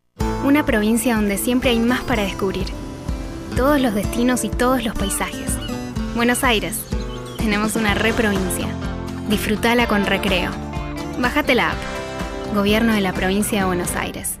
Una provincia donde siempre hay más para descubrir. Todos los destinos y todos los paisajes. Buenos Aires. Tenemos una reprovincia. Disfrutala con recreo. Bájate la app. Gobierno de la provincia de Buenos Aires.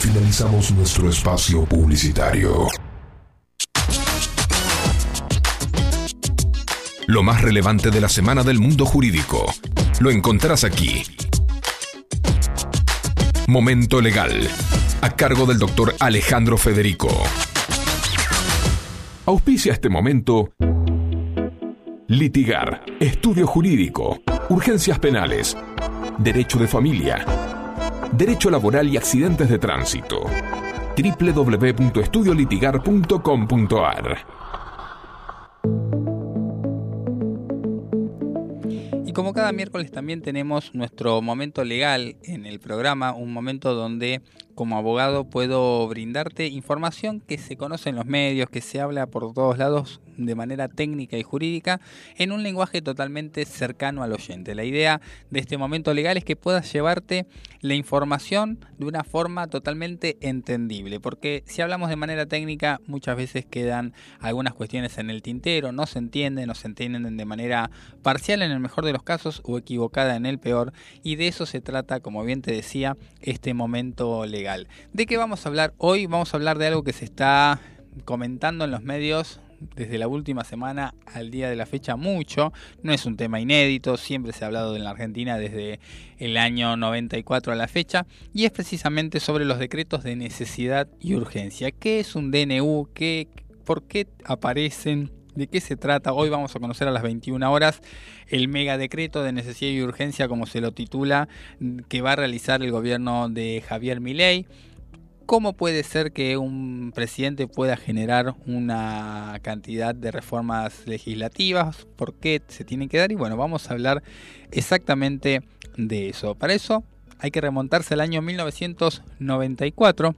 Finalizamos nuestro espacio publicitario. Lo más relevante de la semana del mundo jurídico. Lo encontrarás aquí. Momento Legal. A cargo del doctor Alejandro Federico. Auspicia este momento. Litigar. Estudio jurídico. Urgencias penales. Derecho de familia. Derecho laboral y accidentes de tránsito. www.estudiolitigar.com.ar Y como cada miércoles también tenemos nuestro momento legal en el programa, un momento donde como abogado puedo brindarte información que se conoce en los medios, que se habla por todos lados de manera técnica y jurídica en un lenguaje totalmente cercano al oyente. La idea de este momento legal es que puedas llevarte la información de una forma totalmente entendible, porque si hablamos de manera técnica muchas veces quedan algunas cuestiones en el tintero, no se entienden, no se entienden de manera parcial en el mejor de los casos o equivocada en el peor, y de eso se trata, como bien te decía, este momento legal. ¿De qué vamos a hablar hoy? Vamos a hablar de algo que se está comentando en los medios desde la última semana al día de la fecha mucho. No es un tema inédito, siempre se ha hablado en la Argentina desde el año 94 a la fecha y es precisamente sobre los decretos de necesidad y urgencia. ¿Qué es un DNU? ¿Qué, ¿Por qué aparecen? ¿De qué se trata? Hoy vamos a conocer a las 21 horas el mega decreto de necesidad y urgencia, como se lo titula, que va a realizar el gobierno de Javier Milei. ¿Cómo puede ser que un presidente pueda generar una cantidad de reformas legislativas? ¿Por qué se tienen que dar? Y bueno, vamos a hablar exactamente de eso. Para eso hay que remontarse al año 1994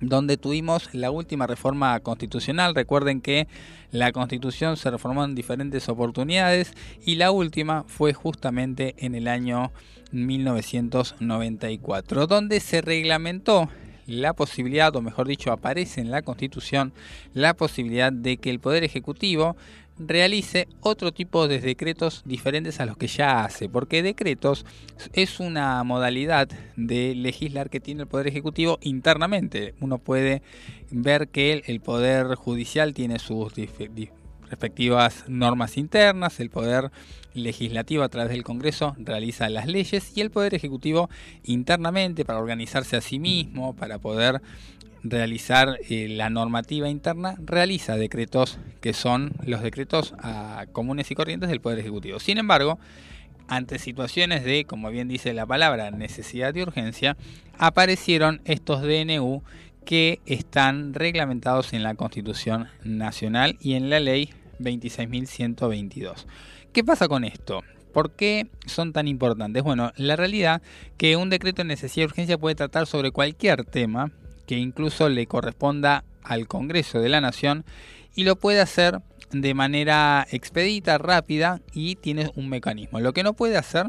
donde tuvimos la última reforma constitucional. Recuerden que la constitución se reformó en diferentes oportunidades y la última fue justamente en el año 1994, donde se reglamentó la posibilidad, o mejor dicho, aparece en la Constitución la posibilidad de que el Poder Ejecutivo realice otro tipo de decretos diferentes a los que ya hace, porque decretos es una modalidad de legislar que tiene el Poder Ejecutivo internamente. Uno puede ver que el Poder Judicial tiene sus respectivas normas internas, el Poder Legislativo a través del Congreso realiza las leyes y el Poder Ejecutivo internamente para organizarse a sí mismo, para poder realizar eh, la normativa interna, realiza decretos que son los decretos ah, comunes y corrientes del Poder Ejecutivo. Sin embargo, ante situaciones de, como bien dice la palabra, necesidad y urgencia, aparecieron estos DNU que están reglamentados en la Constitución Nacional y en la Ley 26.122. ¿Qué pasa con esto? ¿Por qué son tan importantes? Bueno, la realidad que un decreto de necesidad y urgencia puede tratar sobre cualquier tema que incluso le corresponda al Congreso de la Nación y lo puede hacer de manera expedita, rápida y tiene un mecanismo. Lo que no puede hacer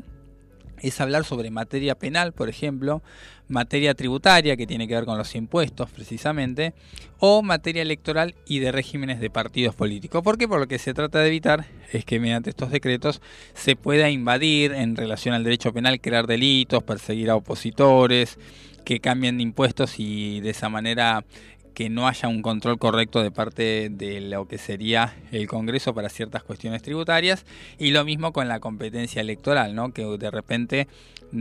es hablar sobre materia penal, por ejemplo, materia tributaria, que tiene que ver con los impuestos precisamente, o materia electoral y de regímenes de partidos políticos. ¿Por qué? Por lo que se trata de evitar es que mediante estos decretos se pueda invadir en relación al derecho penal, crear delitos, perseguir a opositores, que cambien de impuestos y de esa manera que no haya un control correcto de parte de lo que sería el Congreso para ciertas cuestiones tributarias y lo mismo con la competencia electoral, ¿no? que de repente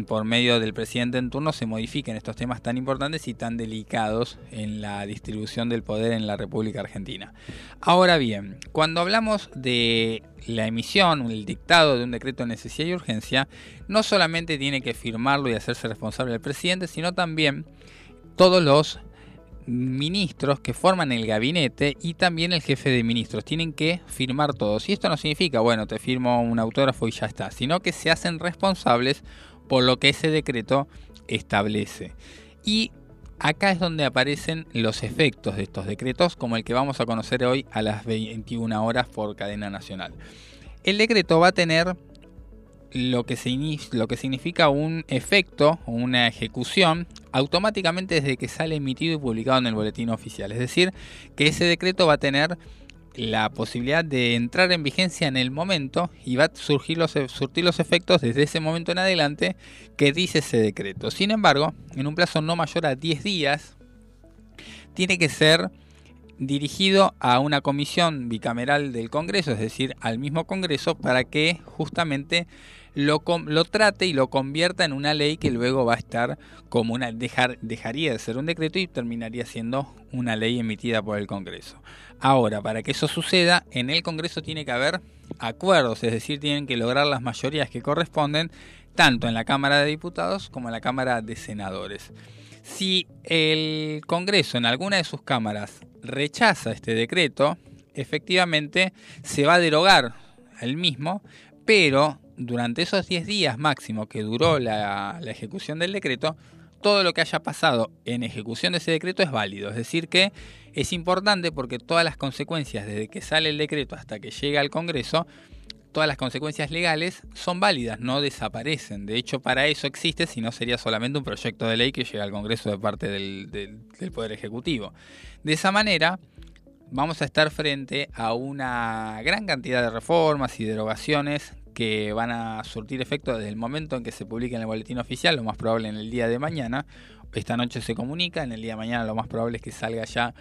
por medio del presidente en turno se modifiquen estos temas tan importantes y tan delicados en la distribución del poder en la República Argentina. Ahora bien, cuando hablamos de la emisión, el dictado de un decreto de necesidad y urgencia, no solamente tiene que firmarlo y hacerse responsable el presidente, sino también todos los ministros que forman el gabinete y también el jefe de ministros. Tienen que firmar todos. Y esto no significa, bueno, te firmo un autógrafo y ya está, sino que se hacen responsables por lo que ese decreto establece. Y acá es donde aparecen los efectos de estos decretos, como el que vamos a conocer hoy a las 21 horas por cadena nacional. El decreto va a tener lo que, lo que significa un efecto una ejecución automáticamente desde que sale emitido y publicado en el boletín oficial. Es decir, que ese decreto va a tener la posibilidad de entrar en vigencia en el momento y va a surgir los, e- surtir los efectos desde ese momento en adelante que dice ese decreto. Sin embargo, en un plazo no mayor a 10 días, tiene que ser dirigido a una comisión bicameral del Congreso, es decir, al mismo Congreso, para que justamente lo, trate y lo convierta en una ley que luego va a estar como una dejar, dejaría de ser un decreto y terminaría siendo una ley emitida por el Congreso. Ahora, para que eso suceda, en el Congreso tiene que haber acuerdos, es decir, tienen que lograr las mayorías que corresponden tanto en la Cámara de Diputados como en la Cámara de Senadores. Si el Congreso en alguna de sus cámaras rechaza este decreto, efectivamente se va a derogar el mismo, pero durante esos 10 días máximo que duró la, ejecución del decreto, todo lo que haya pasado en ejecución de ese decreto es válido. Es decir, que es importante porque todas las consecuencias desde que sale el decreto hasta que llega al Congreso, todas las consecuencias legales son válidas, no desaparecen. De hecho, para eso existe, si no sería solamente un proyecto de ley que llega al Congreso de parte del Poder Ejecutivo. De esa manera, vamos a estar frente a una gran cantidad de reformas y derogaciones que van a surtir efecto desde el momento en que se publique en el boletín oficial, lo más probable en el día de mañana. Esta noche se comunica, en el día de mañana lo más probable es que salga ya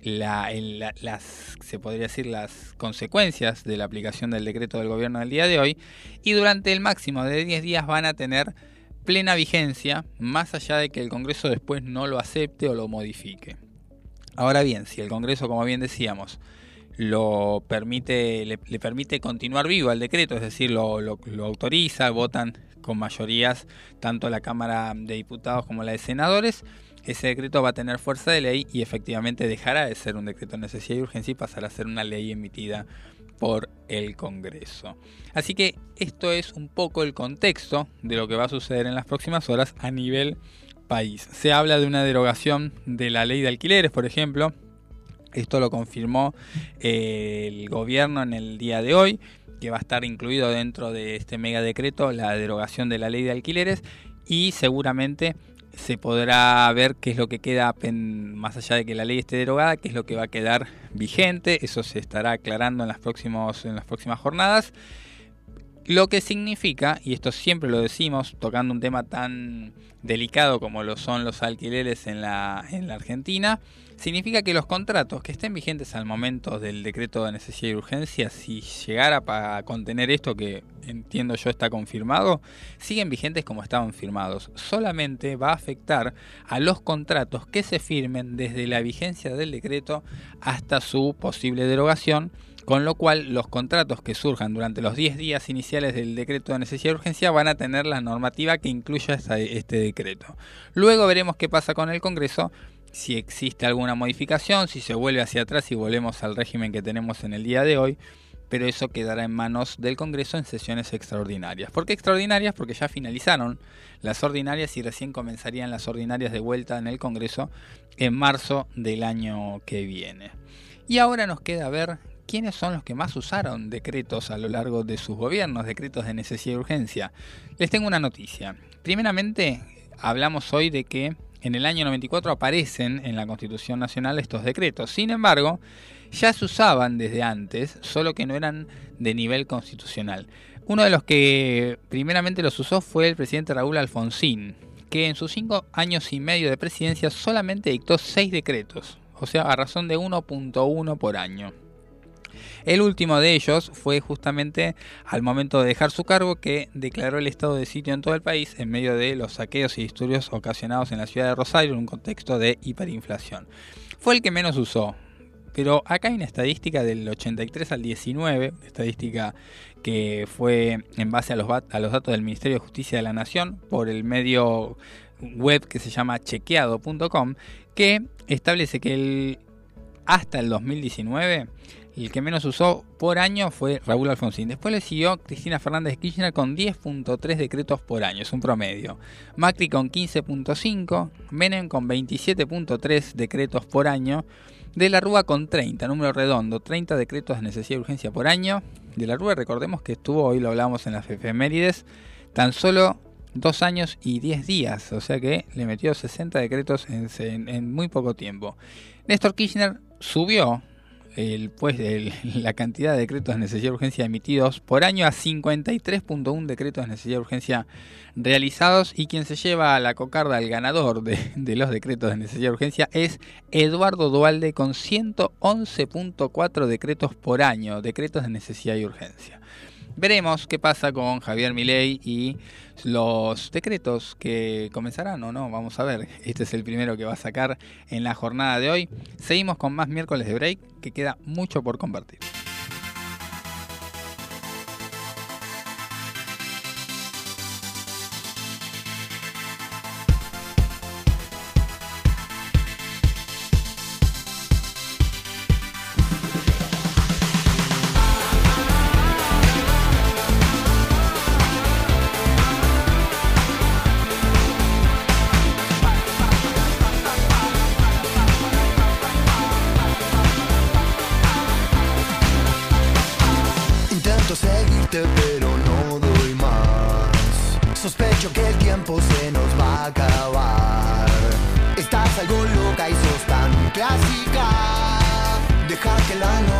las, se podría decir, las consecuencias de la aplicación del decreto del gobierno del día de hoy. Y durante el máximo de 10 días van a tener plena vigencia, más allá de que el Congreso después no lo acepte o lo modifique. Ahora bien, si el Congreso, como bien decíamos, lo permite, le, permite continuar vivo al decreto, es decir, lo, lo- lo autoriza, votan con mayorías tanto la Cámara de Diputados como la de Senadores, ese decreto va a tener fuerza de ley y efectivamente dejará de ser un decreto de necesidad y urgencia y pasará a ser una ley emitida por el Congreso. Así que esto es un poco el contexto de lo que va a suceder en las próximas horas a nivel país. Se habla de una derogación de la ley de alquileres, por ejemplo. Esto lo confirmó eh, el gobierno en el día de hoy, que va a estar incluido dentro de este mega decreto la derogación de la ley de alquileres y seguramente se podrá ver qué es lo que queda más allá de que la ley esté derogada, qué es lo que va a quedar vigente, eso se estará aclarando en las, próximos, en las próximas jornadas. Lo que significa, y esto siempre lo decimos, tocando un tema tan delicado como lo son los alquileres en la, en la Argentina, significa que los contratos que estén vigentes al momento del decreto de necesidad y urgencia, si llegara a contener esto que entiendo yo está confirmado, siguen vigentes como estaban firmados. Solamente va a afectar a los contratos que se firmen desde la vigencia del decreto hasta su posible derogación con lo cual los contratos que surjan durante los 10 días iniciales del decreto de necesidad y urgencia van a tener la normativa que incluya este decreto. Luego veremos qué pasa con el Congreso, si existe alguna modificación, si se vuelve hacia atrás y volvemos al régimen que tenemos en el día de hoy, pero eso quedará en manos del Congreso en sesiones extraordinarias. ¿Por qué extraordinarias? Porque ya finalizaron las ordinarias y recién comenzarían las ordinarias de vuelta en el Congreso en marzo del año que viene. Y ahora nos queda ver quiénes son los que más usaron decretos a lo largo de sus gobiernos, decretos de necesidad y urgencia. Les tengo una noticia. Primeramente, hablamos hoy de que en el año 94 aparecen en la Constitución Nacional estos decretos. Sin embargo, ya se usaban desde antes, solo que no eran de nivel constitucional. Uno de los que primeramente los usó fue el presidente Raúl Alfonsín, que en sus cinco años y medio de presidencia solamente dictó seis decretos, o sea, a razón de 1.1 por año. El último de ellos fue justamente al momento de dejar su cargo que declaró el estado de sitio en todo el país en medio de los saqueos y disturbios ocasionados en la ciudad de Rosario en un contexto de hiperinflación. Fue el que menos usó, pero acá hay una estadística del 83 al 19, una estadística que fue en base a los, datos del Ministerio de Justicia de la Nación por el medio web que se llama chequeado.com, que establece que hasta el 2019 el que menos usó por año fue Raúl Alfonsín. Después le siguió Cristina Fernández de Kirchner con 10.3 decretos por año, es un promedio. Macri con 15.5, Menem con 27.3 decretos por año De la Rúa con 30, número redondo, 30 decretos de necesidad y urgencia por año. De la Rúa, recordemos que estuvo, hoy lo hablamos en las efemérides, tan solo dos años y 10 días, o sea que le metió 60 decretos en, en- en muy poco tiempo. Néstor Kirchner subió pues, la cantidad de decretos de necesidad y urgencia emitidos por año a 53.1 decretos de necesidad y urgencia realizados y quien se lleva a la cocarda el ganador de, de los decretos de necesidad y urgencia es Eduardo Dualde con 111.4 decretos por año, decretos de necesidad y urgencia. Veremos qué pasa con Javier Milei y los decretos que comenzarán o no. Vamos a ver. Este es el primero que va a sacar en la jornada de hoy. Seguimos con más miércoles de break, que queda mucho por compartir.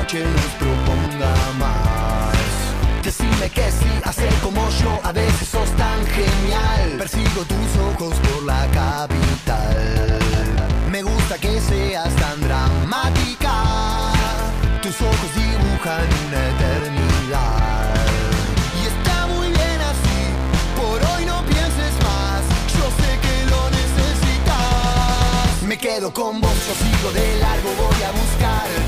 Noche nos proponga más Decime que sí, hacer como yo A veces sos tan genial Persigo tus ojos por la capital Me gusta que seas tan dramática tus ojos dibujan una eternidad. Y está muy bien así, por hoy no pienses más. Yo sé que lo necesitas. Me quedo con vos, yo sigo de largo, voy a buscarte.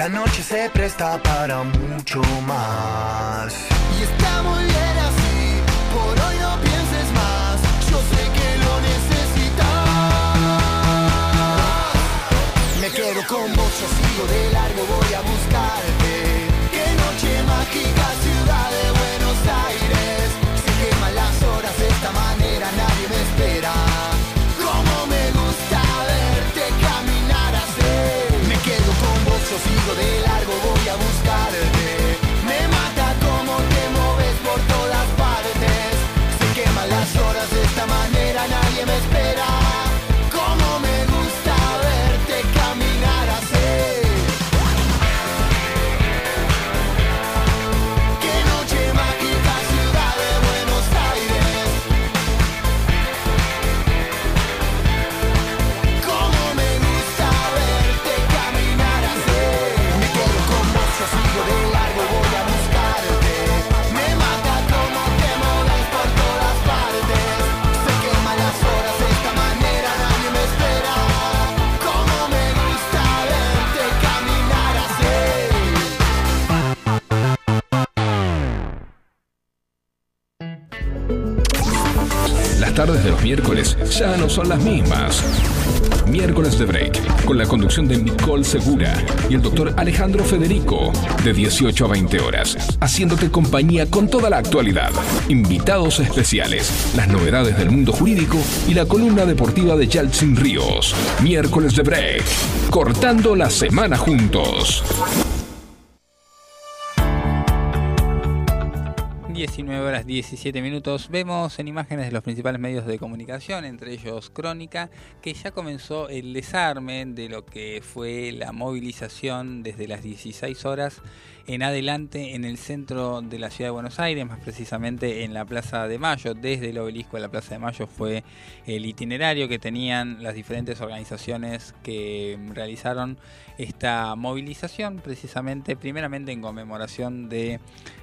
La noche se presta para mucho más. Y está muy bien así. Por hoy no pienses más. Yo sé que lo necesitas. Me quedo con vos, yo sigo de largo, voy a buscarte. Qué noche mágica, ciudad de Buenos Aires. A buscarte. Ya no son las mismas. Miércoles de Break, con la conducción de Nicole Segura y el doctor Alejandro Federico, de 18 a 20 horas, haciéndote compañía con toda la actualidad, invitados especiales, las novedades del mundo jurídico y la columna deportiva de Yaltsin Ríos. Miércoles de Break, cortando la semana juntos. 19 horas 17 minutos. Vemos en imágenes de los principales medios de comunicación, entre ellos Crónica, que ya comenzó el desarme de lo que fue la movilización desde las 16 horas en adelante en el centro de la ciudad de Buenos Aires, más precisamente en la Plaza de Mayo. Desde el obelisco de la Plaza de Mayo fue el itinerario que tenían las diferentes organizaciones que realizaron esta movilización, precisamente primeramente en conmemoración de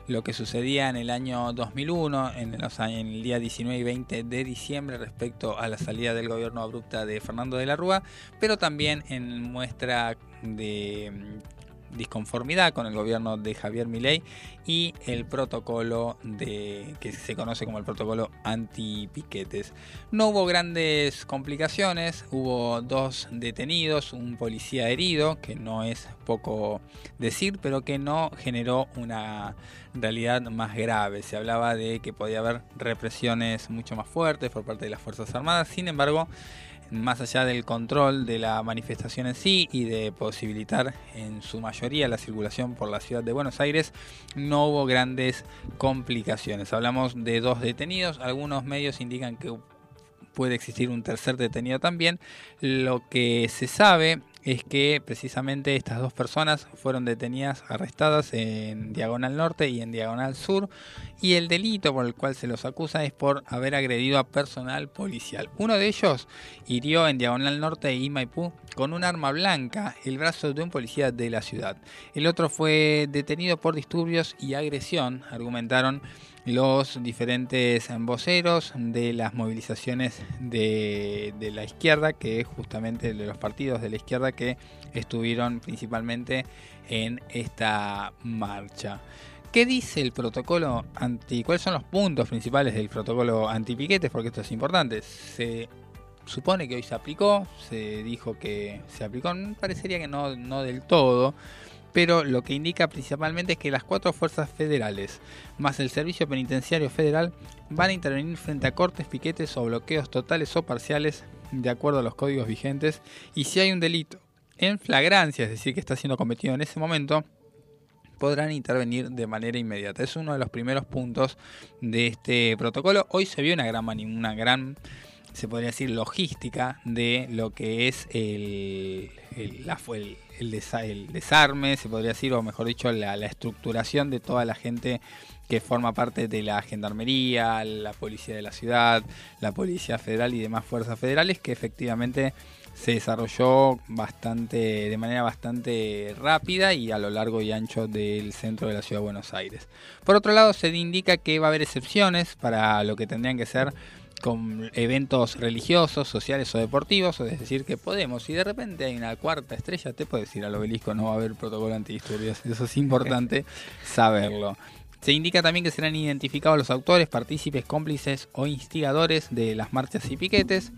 lo que sucedía en el año 2001, en, los en el día 19 y 20 de diciembre respecto a la salida del gobierno abrupta de Fernando de la Rúa, pero también en muestra de disconformidad con el gobierno de Javier Milei y el protocolo de que se conoce como el protocolo anti-piquetes. No hubo grandes complicaciones, hubo dos detenidos, un policía herido, que no es poco decir, pero que no generó una realidad más grave. Se hablaba de que podía haber represiones mucho más fuertes por parte de las Fuerzas Armadas, sin embargo, más allá del control de la manifestación en sí y de posibilitar en su mayoría la circulación por la ciudad de Buenos Aires, no hubo grandes complicaciones. Hablamos de dos detenidos, algunos medios indican que puede existir un tercer detenido también. Lo que se sabe es que precisamente estas dos personas fueron detenidas, arrestadas en Diagonal Norte y en Diagonal Sur, y el delito por el cual se los acusa es por haber agredido a personal policial. Uno de ellos hirió en Diagonal Norte y Maipú con un arma blanca el brazo de un policía de la ciudad. El otro fue detenido por disturbios y agresión, argumentaron los diferentes voceros de las movilizaciones de, de, la izquierda, que es justamente de los partidos de la izquierda que estuvieron principalmente en esta marcha. ¿Qué dice el protocolo anti? ¿Cuáles son los puntos principales del protocolo anti-piquetes? Porque esto es importante. Se supone que hoy se aplicó, se dijo que se aplicó, parecería que no, no del todo pero lo que indica principalmente es que las cuatro fuerzas federales, más el Servicio Penitenciario Federal, van a intervenir frente a cortes, piquetes o bloqueos totales o parciales de acuerdo a los códigos vigentes y si hay un delito en flagrancia, es decir, que está siendo cometido en ese momento, podrán intervenir de manera inmediata. Es uno de los primeros puntos de este protocolo. Hoy se vio una gran, una gran se podría decir, logística de lo que es el, el, el, desarme, se podría decir, o mejor dicho, la, estructuración de toda la gente que forma parte de la gendarmería, la policía de la ciudad, la policía federal y demás fuerzas federales, que efectivamente se desarrolló bastante, de manera bastante rápida y a lo largo y ancho del centro de la ciudad de Buenos Aires. Por otro lado, se indica que va a haber excepciones para lo que tendrían que ser con eventos religiosos, sociales o deportivos, es decir, que podemos, si de repente hay una cuarta estrella, te puedes ir al obelisco, no va a haber protocolo antidisturbios, eso es importante saberlo. Se indica también que serán identificados los autores, partícipes, cómplices o instigadores de las marchas y piquetes.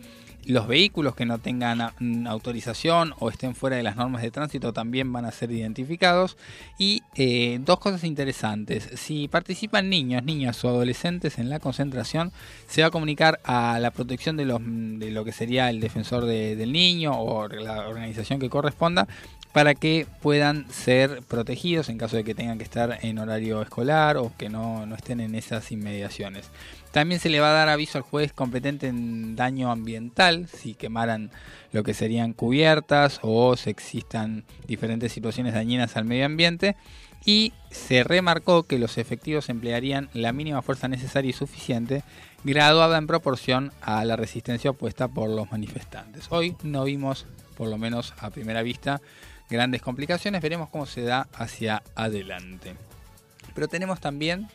Los vehículos que no tengan mm, autorización o estén fuera de las normas de tránsito también van a ser identificados. Y eh, dos cosas interesantes. Si participan niños, niñas o adolescentes en la concentración, se va a comunicar a la protección de, los, de lo que sería el defensor del niño o la organización que corresponda para que puedan ser protegidos en caso de que tengan que estar en horario escolar o que no, no estén en esas inmediaciones. También se le va a dar aviso al juez competente en daño ambiental si quemaran lo que serían cubiertas o si existan diferentes situaciones dañinas al medio ambiente. Y se remarcó que los efectivos emplearían la mínima fuerza necesaria y suficiente, graduada en proporción a la resistencia opuesta por los manifestantes. Hoy no vimos, por lo menos a primera vista, grandes complicaciones. Veremos cómo se da hacia adelante. Pero tenemos también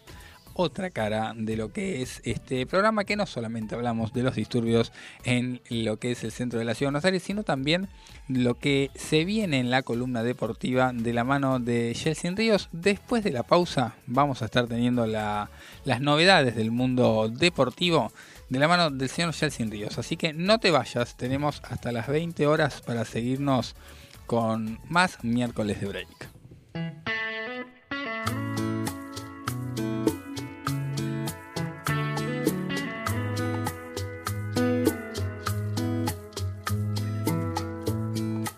otra cara de lo que es este programa, que no solamente hablamos de los disturbios en lo que es el centro de la ciudad de Buenos Aires, sino también lo que se viene en la columna deportiva de la mano de Chelsea Ríos. Después de la pausa vamos a estar teniendo las novedades del mundo deportivo de la mano del señor Chelsea Ríos. Así que no te vayas, tenemos hasta las 20 horas para seguirnos con más miércoles de break.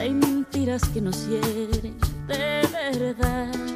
Hay mentiras que nos hieren de verdad.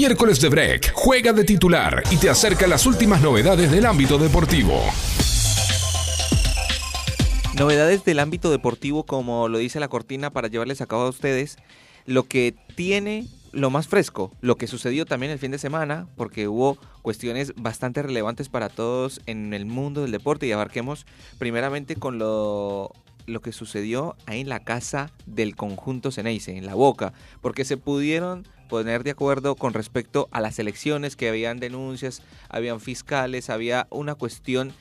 Miércoles de Break juega de titular y te acerca las últimas novedades del ámbito deportivo. Novedades del ámbito deportivo, como lo dice la cortina, para llevarles a cabo a ustedes lo que tiene lo más fresco, lo que sucedió también el fin de semana, porque hubo cuestiones bastante relevantes para todos en el mundo del deporte y abarquemos primeramente con lo, lo que sucedió ahí en la casa del conjunto Ceneice, en la Boca, porque se pudieron poner de acuerdo con respecto a las elecciones, que habían denuncias, habían fiscales, había una cuestión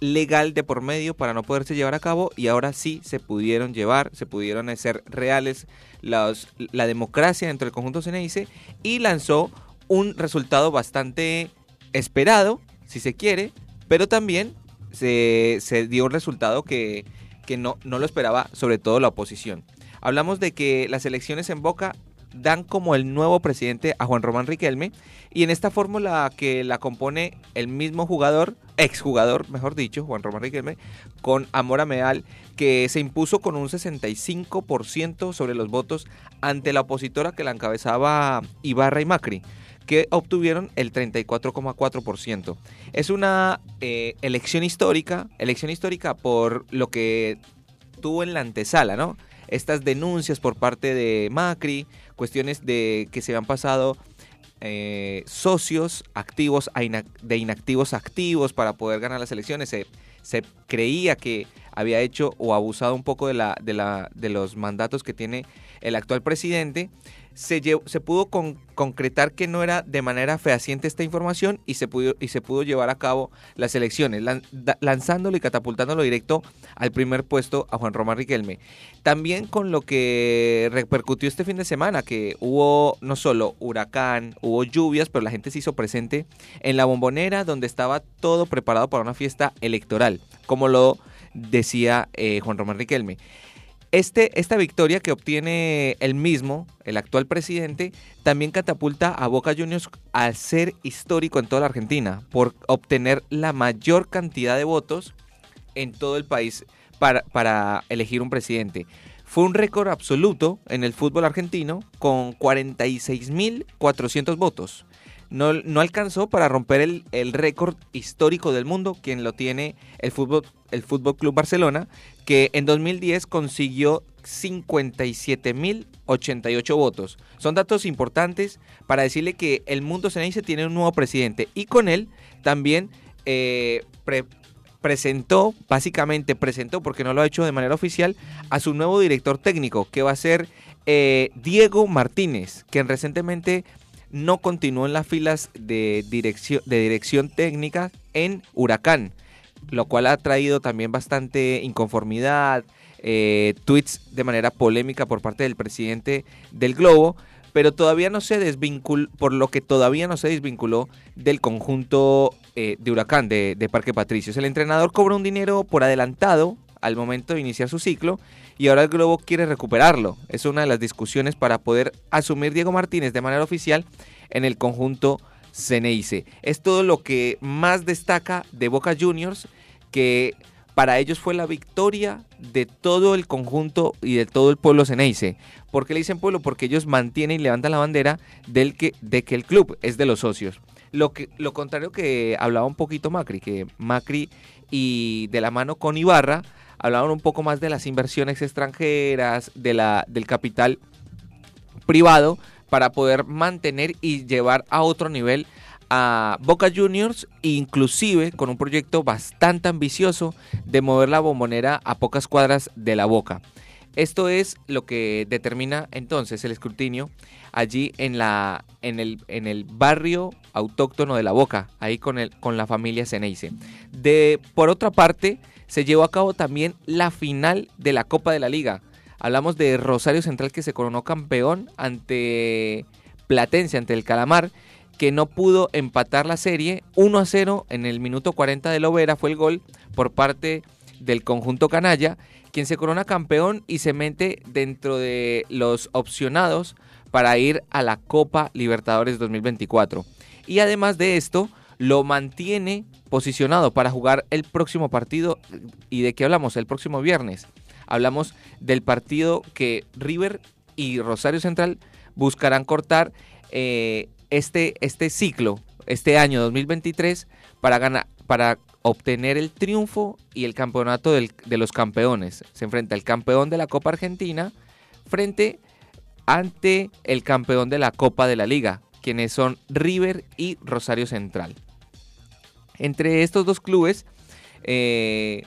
legal de por medio para no poderse llevar a cabo y ahora sí se pudieron llevar, se pudieron hacer reales la democracia dentro del conjunto Ceneice y lanzó un resultado bastante esperado, si se quiere, pero también se, se dio un resultado que, que no, no lo esperaba sobre todo la oposición. Hablamos de que las elecciones en Boca dan como el nuevo presidente a Juan Román Riquelme y en esta fórmula que la compone el mismo jugador, exjugador, mejor dicho, Juan Román Riquelme, con Amora Meal, que se impuso con un 65% sobre los votos ante la opositora que la encabezaba Ibarra y Macri que obtuvieron el 34,4%. Es una eh, elección histórica, elección histórica por lo que tuvo en la antesala, ¿no? Estas denuncias por parte de Macri, cuestiones de que se han pasado eh, socios activos a de inactivos activos para poder ganar las elecciones. Se, se creía que había hecho o abusado un poco de, la, de, la, de los mandatos que tiene el actual presidente. Se, se pudo con- concretar que no era de manera fehaciente esta información y se pudo, y se pudo llevar a cabo las elecciones, lanzándolo y catapultándolo directo al primer puesto a Juan Román Riquelme. También con lo que repercutió este fin de semana, que hubo no solo huracán, hubo lluvias, pero la gente se hizo presente en la bombonera donde estaba todo preparado para una fiesta electoral, como lo decía eh, Juan Román Riquelme. Este, esta victoria que obtiene el mismo, el actual presidente, también catapulta a Boca Juniors al ser histórico en toda la Argentina, por obtener la mayor cantidad de votos en todo el país para, para elegir un presidente. Fue un récord absoluto en el fútbol argentino con 46.400 votos. No, no alcanzó para romper el, el récord histórico del mundo, quien lo tiene el Fútbol, el Fútbol Club Barcelona, que en 2010 consiguió 57.088 votos. Son datos importantes para decirle que el mundo Ceneice tiene un nuevo presidente y con él también eh, pre- presentó, básicamente presentó, porque no lo ha hecho de manera oficial, a su nuevo director técnico, que va a ser eh, Diego Martínez, quien recientemente no continuó en las filas de dirección, de dirección técnica en Huracán, lo cual ha traído también bastante inconformidad, eh, tweets de manera polémica por parte del presidente del Globo, pero todavía no se desvinculó, por lo que todavía no se desvinculó del conjunto eh, de Huracán, de, de Parque Patricios. El entrenador cobra un dinero por adelantado al momento de iniciar su ciclo y ahora el Globo quiere recuperarlo. Es una de las discusiones para poder asumir Diego Martínez de manera oficial en el conjunto Ceneice. Es todo lo que más destaca de Boca Juniors, que para ellos fue la victoria de todo el conjunto y de todo el pueblo Ceneice. ¿Por qué le dicen pueblo? Porque ellos mantienen y levantan la bandera del que, de que el club es de los socios. Lo, que, lo contrario que hablaba un poquito Macri, que Macri y de la mano con Ibarra hablaban un poco más de las inversiones extranjeras, de la, del capital privado para poder mantener y llevar a otro nivel a Boca Juniors, inclusive con un proyecto bastante ambicioso de mover la bombonera a pocas cuadras de la Boca. Esto es lo que determina entonces el escrutinio allí en, la, en, el, en el barrio autóctono de la Boca, ahí con, el, con la familia Ceneice. De, por otra parte, se llevó a cabo también la final de la Copa de la Liga. Hablamos de Rosario Central que se coronó campeón ante Platense, ante el Calamar, que no pudo empatar la serie. 1 a 0 en el minuto 40 de Lovera fue el gol por parte del conjunto canalla, quien se corona campeón y se mete dentro de los opcionados para ir a la Copa Libertadores 2024. Y además de esto, lo mantiene posicionado para jugar el próximo partido. ¿Y de qué hablamos? El próximo viernes. Hablamos del partido que River y Rosario Central buscarán cortar eh, este, este ciclo, este año 2023, para, ganar, para obtener el triunfo y el campeonato del, de los campeones. Se enfrenta el campeón de la Copa Argentina frente ante el campeón de la Copa de la Liga, quienes son River y Rosario Central. Entre estos dos clubes, eh,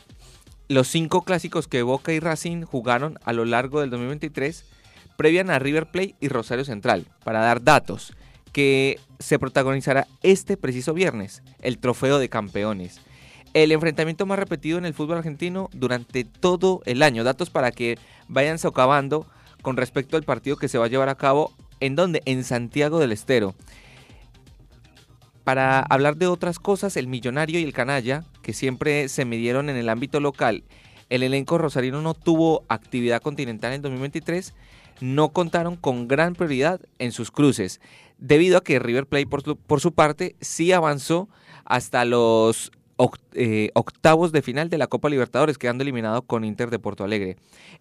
los cinco clásicos que Boca y Racing jugaron a lo largo del 2023 previan a River Plate y Rosario Central, para dar datos, que se protagonizará este preciso viernes, el trofeo de campeones. El enfrentamiento más repetido en el fútbol argentino durante todo el año. Datos para que vayan socavando con respecto al partido que se va a llevar a cabo en donde en Santiago del Estero. Para hablar de otras cosas, el millonario y el canalla, que siempre se midieron en el ámbito local, el elenco rosarino no tuvo actividad continental en 2023. no contaron con gran prioridad en sus cruces, debido a que River Plate por su, por su parte sí avanzó hasta los eh, octavos de final de la Copa Libertadores, quedando eliminado con Inter de Porto Alegre.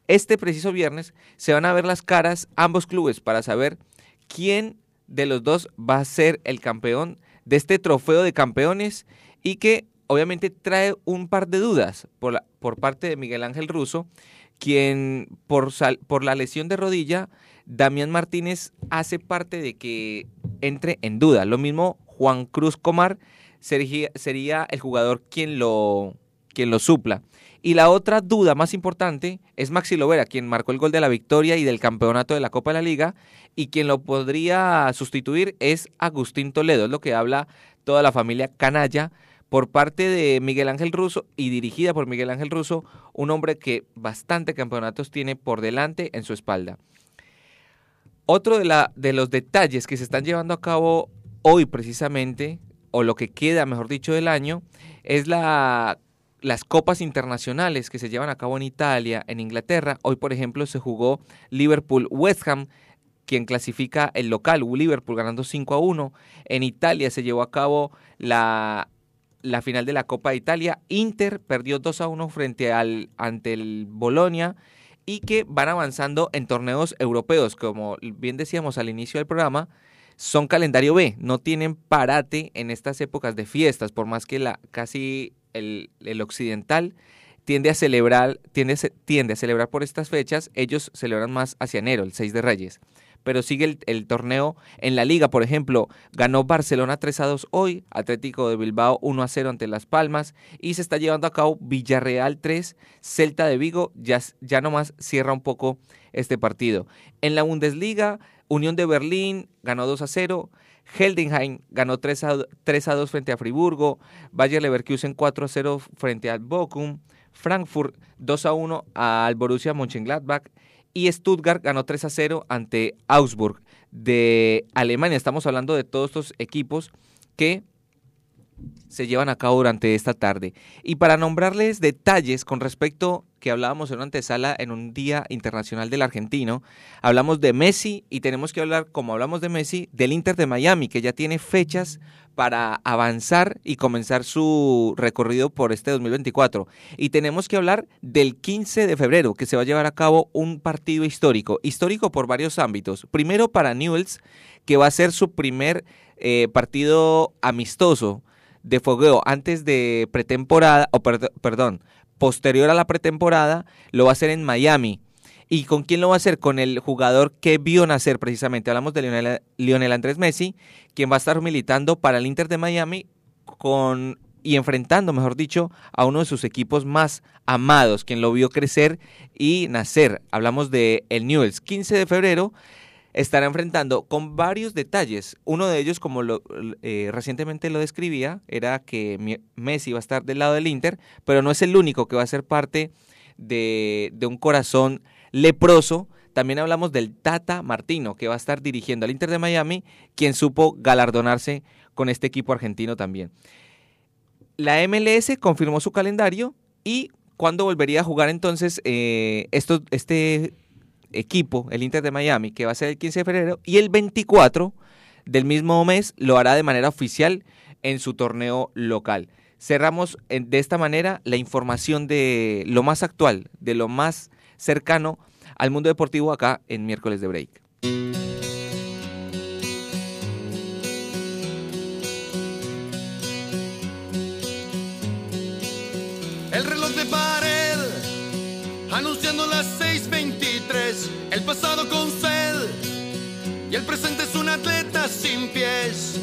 Este preciso viernes se van a ver las caras ambos clubes para saber quién de los dos va a ser el campeón de este trofeo de campeones y que obviamente trae un par de dudas por, la- por parte de Miguel Ángel Russo, quien por, sal- por la lesión de rodilla, Damián Martínez hace parte de que entre en duda. Lo mismo Juan Cruz Comar sería, el jugador quien lo, quien lo supla. Y la otra duda más importante es Maxi Lovera, quien marcó el gol de la victoria y del campeonato de la Copa de la Liga, y quien lo podría sustituir es Agustín Toledo, es lo que habla toda la familia canalla por parte de Miguel Ángel Russo y dirigida por Miguel Ángel Russo, un hombre que bastante campeonatos tiene por delante en su espalda. Otro de, la, de los detalles que se están llevando a cabo hoy precisamente, o lo que queda, mejor dicho, del año, es la, las copas internacionales que se llevan a cabo en Italia, en Inglaterra. Hoy, por ejemplo, se jugó Liverpool-West Ham, quien clasifica el local, Liverpool ganando 5 a 1. En Italia se llevó a cabo la, la final de la Copa de Italia. Inter perdió 2 a 1 frente al ante el Bolonia y que van avanzando en torneos europeos, como bien decíamos al inicio del programa, son calendario B, no tienen parate en estas épocas de fiestas, por más que la casi el, el occidental tiende a celebrar tiende, tiende a celebrar por estas fechas, ellos celebran más hacia enero, el 6 de Reyes. Pero sigue el, el torneo en la liga, por ejemplo, ganó Barcelona 3 a 2 hoy, Atlético de Bilbao 1 a 0 ante Las Palmas y se está llevando a cabo Villarreal 3, Celta de Vigo, ya, ya nomás cierra un poco este partido. En la Bundesliga, Unión de Berlín ganó 2 a 0, Heldenheim ganó 3 a, 3 a 2 frente a Friburgo, Bayer Leverkusen 4 a 0 frente al Bochum, Frankfurt 2 a 1 al Borussia Mönchengladbach y Stuttgart ganó 3 a 0 ante Augsburg de Alemania. Estamos hablando de todos estos equipos que se llevan a cabo durante esta tarde. Y para nombrarles detalles con respecto que hablábamos en una antesala en un Día Internacional del Argentino, hablamos de Messi y tenemos que hablar, como hablamos de Messi, del Inter de Miami, que ya tiene fechas para avanzar y comenzar su recorrido por este 2024. Y tenemos que hablar del 15 de febrero, que se va a llevar a cabo un partido histórico, histórico por varios ámbitos. Primero para Newells, que va a ser su primer eh, partido amistoso de fogueo antes de pretemporada, o perd- perdón, posterior a la pretemporada, lo va a hacer en Miami. ¿Y con quién lo va a hacer? Con el jugador que vio nacer precisamente. Hablamos de Lionel, Andrés Messi, quien va a estar militando para el Inter de Miami con y enfrentando, mejor dicho, a uno de sus equipos más amados, quien lo vio crecer y nacer. Hablamos de el Newells. 15 de febrero estará enfrentando con varios detalles. Uno de ellos, como lo, eh, recientemente lo describía, era que Messi va a estar del lado del Inter, pero no es el único que va a ser parte de, de un corazón leproso. También hablamos del Tata Martino, que va a estar dirigiendo al Inter de Miami, quien supo galardonarse con este equipo argentino también. La MLS confirmó su calendario y cuándo volvería a jugar entonces eh, esto, este equipo, el Inter de Miami, que va a ser el 15 de febrero, y el 24 del mismo mes lo hará de manera oficial en su torneo local. Cerramos en- de esta manera la información de lo más actual, de lo más cercano al mundo deportivo acá en miércoles de break. El reloj de pared, anunciando las 6.23, el pasado con sed y el presente es un atleta sin pies.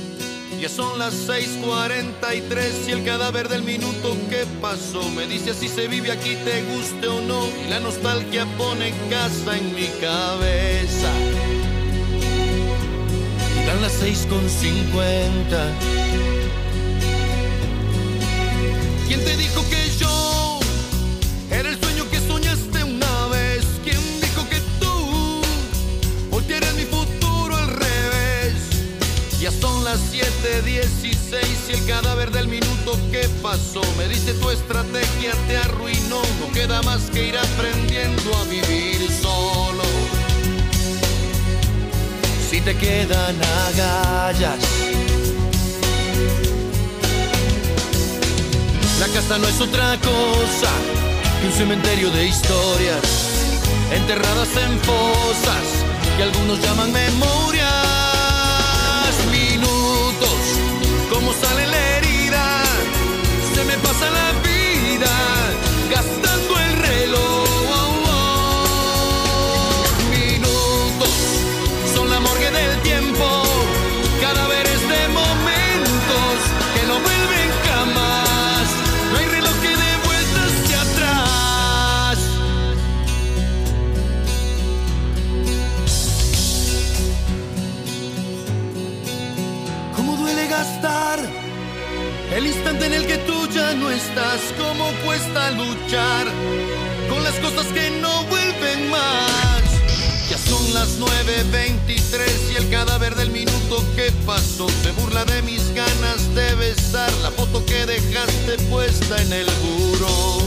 Ya son las 6.43 y el cadáver del minuto que pasó me dice así se vive aquí, te guste o no, y la nostalgia pone casa en mi cabeza. Y dan las 6.50. ¿Quién te dijo que yo era el Ya son las 7:16 y el cadáver del minuto que pasó me dice tu estrategia te arruinó. No queda más que ir aprendiendo a vivir solo. si te quedan agallas. La casa no es otra cosa que un cementerio de historias enterradas en fosas que algunos llaman memorias. Minutos, como sale la herida, se me pasa la vida gastando el reloj. Pasó se burla de mis ganas de besar la foto que dejaste puesta en el muro.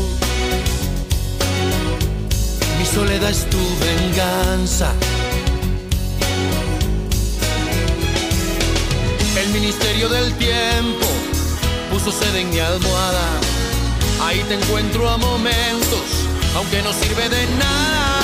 Mi soledad es tu venganza. El ministerio del tiempo puso sede en mi almohada. Ahí te encuentro a momentos, aunque no sirve de nada.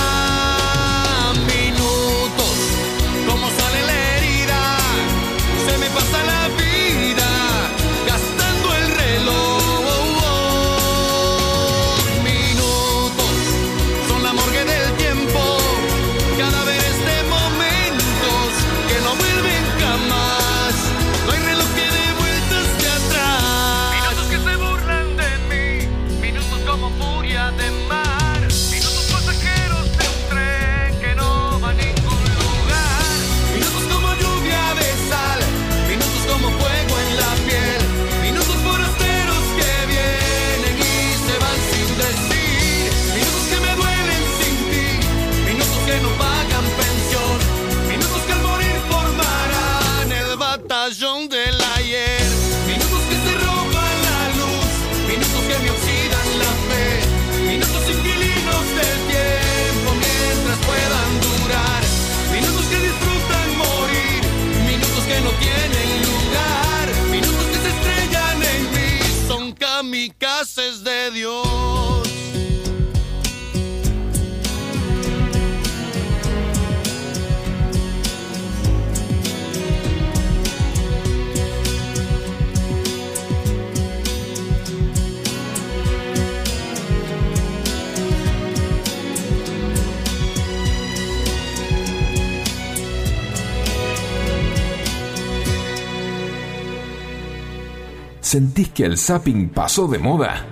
¿Sentís que el zapping pasó de moda?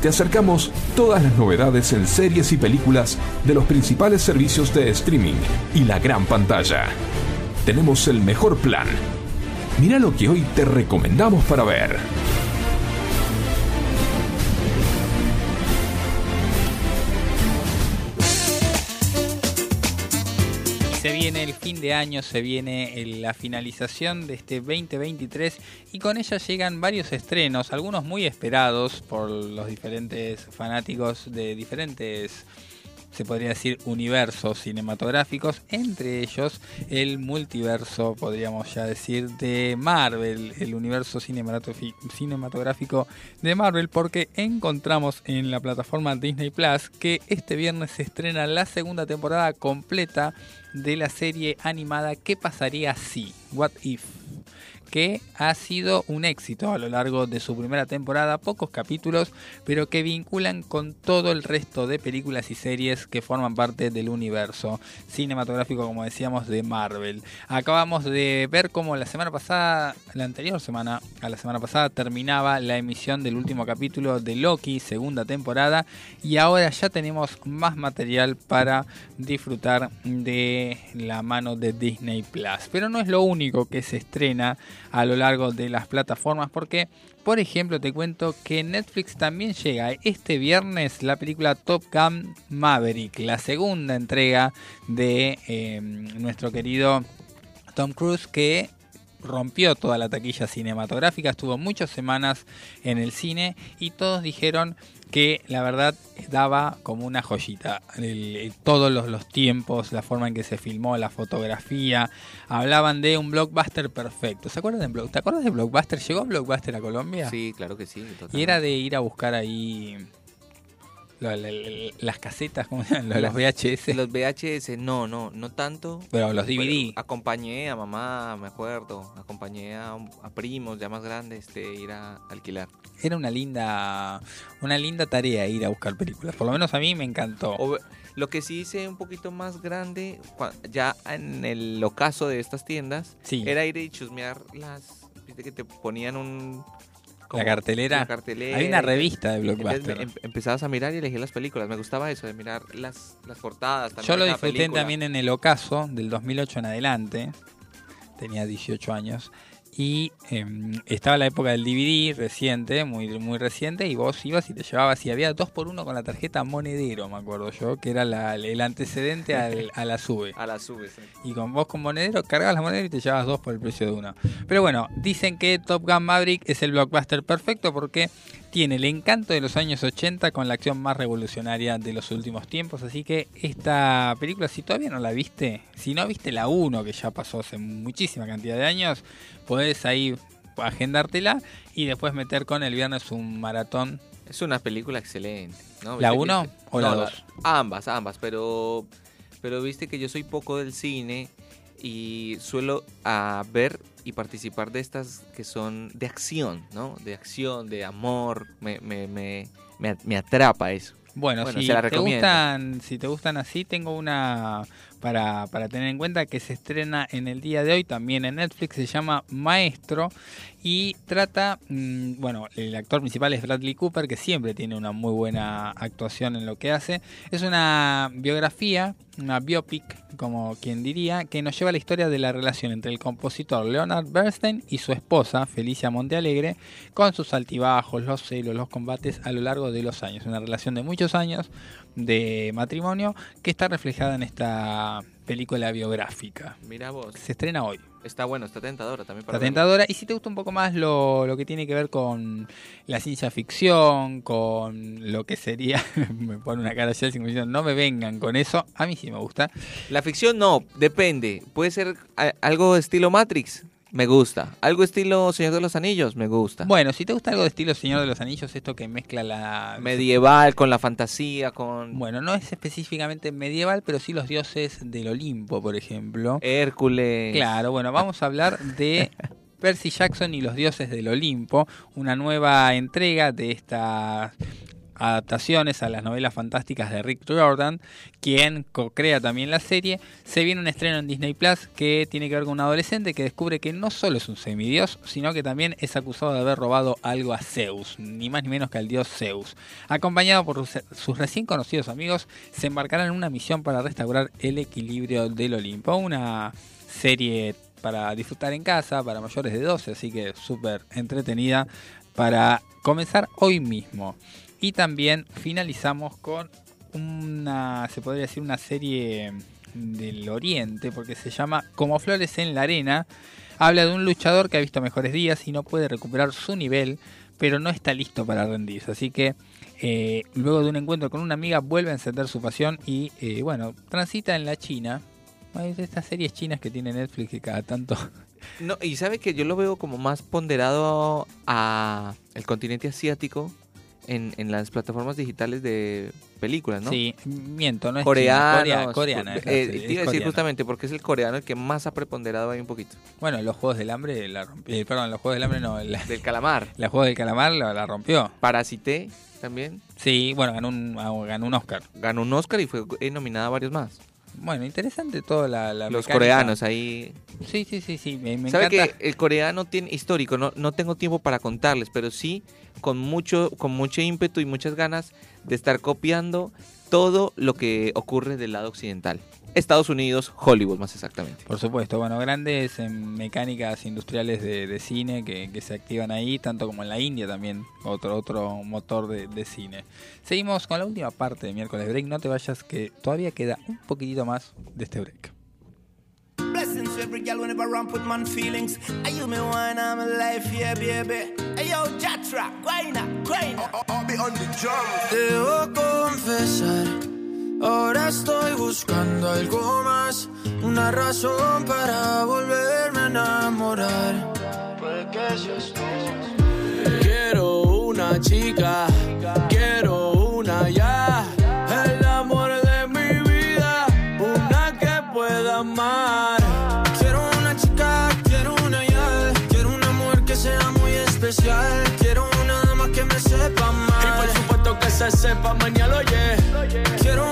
Te acercamos todas las novedades en series y películas de los principales servicios de streaming y la gran pantalla. Tenemos el mejor plan. Mira lo que hoy te recomendamos para ver. Viene el fin de año, se viene el- la finalización de este 2023 y con ella llegan varios estrenos, algunos muy esperados por los diferentes fanáticos de diferentes, se podría decir, universos cinematográficos, entre ellos el multiverso, podríamos ya decir, de Marvel, el universo cinematográfico de Marvel, porque encontramos en la plataforma Disney Plus que este viernes se estrena la segunda temporada completa de la serie animada ¿Qué pasaría si? What If? Que ha sido un éxito a lo largo de su primera temporada, pocos capítulos, pero que vinculan con todo el resto de películas y series que forman parte del universo cinematográfico, como decíamos, de Marvel. Acabamos de ver cómo la semana pasada, la anterior semana, a la semana pasada, terminaba la emisión del último capítulo de Loki, segunda temporada, y ahora ya tenemos más material para disfrutar de la mano de Disney Plus. Pero no es lo único que se estrena a lo largo de las plataformas porque por ejemplo te cuento que Netflix también llega este viernes la película Top Gun Maverick la segunda entrega de eh, nuestro querido Tom Cruise que rompió toda la taquilla cinematográfica, estuvo muchas semanas en el cine y todos dijeron que la verdad daba como una joyita. El- el- todos los, los tiempos, la forma en que se filmó, la fotografía, hablaban de un blockbuster perfecto. ¿Se acuerdan de Block- ¿Te acuerdas de Blockbuster? ¿Llegó Blockbuster a Colombia? Sí, claro que sí. Y totalmente. era de ir a buscar ahí la- la- las casetas, ¿cómo se llaman? Los, VHS. Los VHS, no, no, no tanto. Pero los DVD. acompañé a mamá, me acuerdo. Acompañé a, a primos ya más grandes de ir a alquilar. Era una linda, una linda tarea ir a buscar películas. Por lo menos a mí me encantó. O- lo que sí hice un poquito más grande, ya en el ocaso de estas tiendas, Sí. era ir y chusmear las. Viste que te ponían un. Como- cartelera. la cartelera. Hay una revista de Blockbuster. em- empezabas a mirar y elegir las películas. Me gustaba eso, de mirar las, las portadas. Yo lo disfruté película. también en el ocaso del 2008 en adelante. Tenía 18 años. Y em, estaba la época del DVD reciente, muy, muy reciente, y vos ibas y te llevabas, y había dos por uno con la tarjeta monedero, me acuerdo yo, que era la- el antecedente al- a la sube. A la sube, sí. Y con vos con monedero cargabas la monedero y te llevabas dos por el precio de uno. Pero bueno, dicen que Top Gun Maverick es el blockbuster perfecto porque tiene el encanto de los años 80 con la acción más revolucionaria de los últimos tiempos. Así que esta película, si todavía no la viste, si no viste la 1 que ya pasó hace muchísima cantidad de años, podés ahí agendártela y después meter con el viernes un maratón. Es una película excelente. ¿no? ¿La Viste que- uno o la No, dos? ambas, ambas, pero, pero viste que yo soy poco del cine y suelo ah, ver y participar de estas que son de acción, ¿no? De acción, de amor, me, me, me, me, atrapa eso. Bueno, si, se la te gustan, si te gustan así, tengo una para, tener en cuenta que se estrena en el día de hoy también en Netflix, se llama Maestro y trata, mm, bueno, el actor principal es Bradley Cooper, que siempre tiene una muy buena actuación en lo que hace. Es una biografía, una biopic, como quien diría, que nos lleva a la historia de la relación entre el compositor Leonard Bernstein y su esposa, Felicia Montealegre, con sus altibajos, los celos, los combates a lo largo de los años. Una relación de muchos años de matrimonio que está reflejada en esta película biográfica. Mira vos. Se estrena hoy. Está bueno, está tentadora también para Está tentadora. Y si te gusta un poco más lo, lo que tiene que ver con la ciencia ficción, con lo que sería. me pone una cara como diciendo, no me vengan con eso. A mí sí me gusta. La ficción no, depende. Puede ser a- algo estilo Matrix, me gusta. Algo estilo Señor de los Anillos, me gusta. Bueno, si te gusta algo de estilo Señor de los Anillos, esto que mezcla la. Medieval con la fantasía, con Bueno, no es específicamente medieval, pero sí los dioses del Olimpo, por ejemplo. Hércules. Claro, bueno, vamos a hablar de Percy Jackson y los dioses del Olimpo, una nueva entrega de estas adaptaciones a las novelas fantásticas de Rick Jordan, quien co-crea también la serie. Se viene un estreno en Disney Plus que tiene que ver con un adolescente que descubre que no solo es un semidios, sino que también es acusado de haber robado algo a Zeus, ni más ni menos que al dios Zeus. Acompañado por sus- recién conocidos amigos, se embarcarán en una misión para restaurar el equilibrio del Olimpo. Una serie para disfrutar en casa, para mayores de 12, así que súper entretenida para comenzar hoy mismo. Y también finalizamos con una, se podría decir, una serie del Oriente, porque se llama Como Flores en la Arena. Habla de un luchador que ha visto mejores días y no puede recuperar su nivel, pero no está listo para rendirse. Así que eh, luego de un encuentro con una amiga vuelve a encender su pasión y eh, bueno, transita en la China. Hay estas series chinas que tiene Netflix que cada tanto... No, y sabe que yo lo veo como más ponderado a el continente asiático en, en las plataformas digitales de películas, ¿no? Sí, miento, no es Coreanos, china, corea- coreana. eh, te iba a decir justamente porque es el coreano el que más ha preponderado ahí un poquito. Bueno, los Juegos del Hambre la rompió. eh, perdón, los Juegos del Hambre no. La, Del calamar. la Juegos del Calamar la, la rompió. Parasité también. Sí, bueno, ganó un, ah, ganó un Oscar. Ganó un Oscar y fue nominada a varios más. Bueno, interesante toda la, la Los mecánica. coreanos ahí. Sí, sí, sí, sí. Me, me ¿Sabe encanta. que el coreano tiene histórico? No, no tengo tiempo para contarles, pero sí con mucho, con mucho ímpetu y muchas ganas de estar copiando todo lo que ocurre del lado occidental. Estados Unidos, Hollywood más exactamente. Por supuesto, bueno, grandes em, mecánicas industriales de, de cine que, que se activan ahí, tanto como en la India también, otro, otro motor de, de cine. Seguimos con la última parte de miércoles break. No te vayas, que todavía queda un poquitito más de este break. Blessings to every girl whenever ramp with man feelings. I you me wine, I'm yeah, baby. Hey yo, Jatra, guayna, guayna. I'll be on the drum. Debo confesar, ahora estoy buscando algo más, una razón para volverme a enamorar. Quiero una chica, quiero una ya. El amor de mi vida, una que pueda amar. Quiero una chica, quiero una ya, quiero una mujer que sea muy especial, quiero una dama que me sepa amar. Y por supuesto que se sepa mañana, oye. Quiero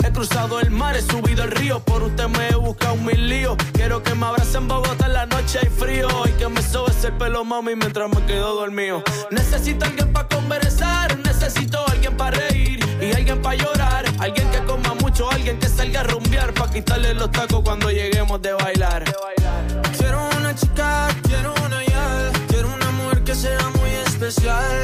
cruzado el mar, he subido el río, por usted me he buscado mil líos. Quiero que me abrace en Bogotá en la noche hay frío y que me sobes el pelo, mami, mientras me quedo dormido. Necesito alguien para conversar, necesito alguien para reír y alguien para llorar. Alguien que coma mucho, alguien que salga a rumbear para quitarle los tacos cuando lleguemos de bailar. Quiero una chica, quiero una ya, quiero una mujer que sea muy especial,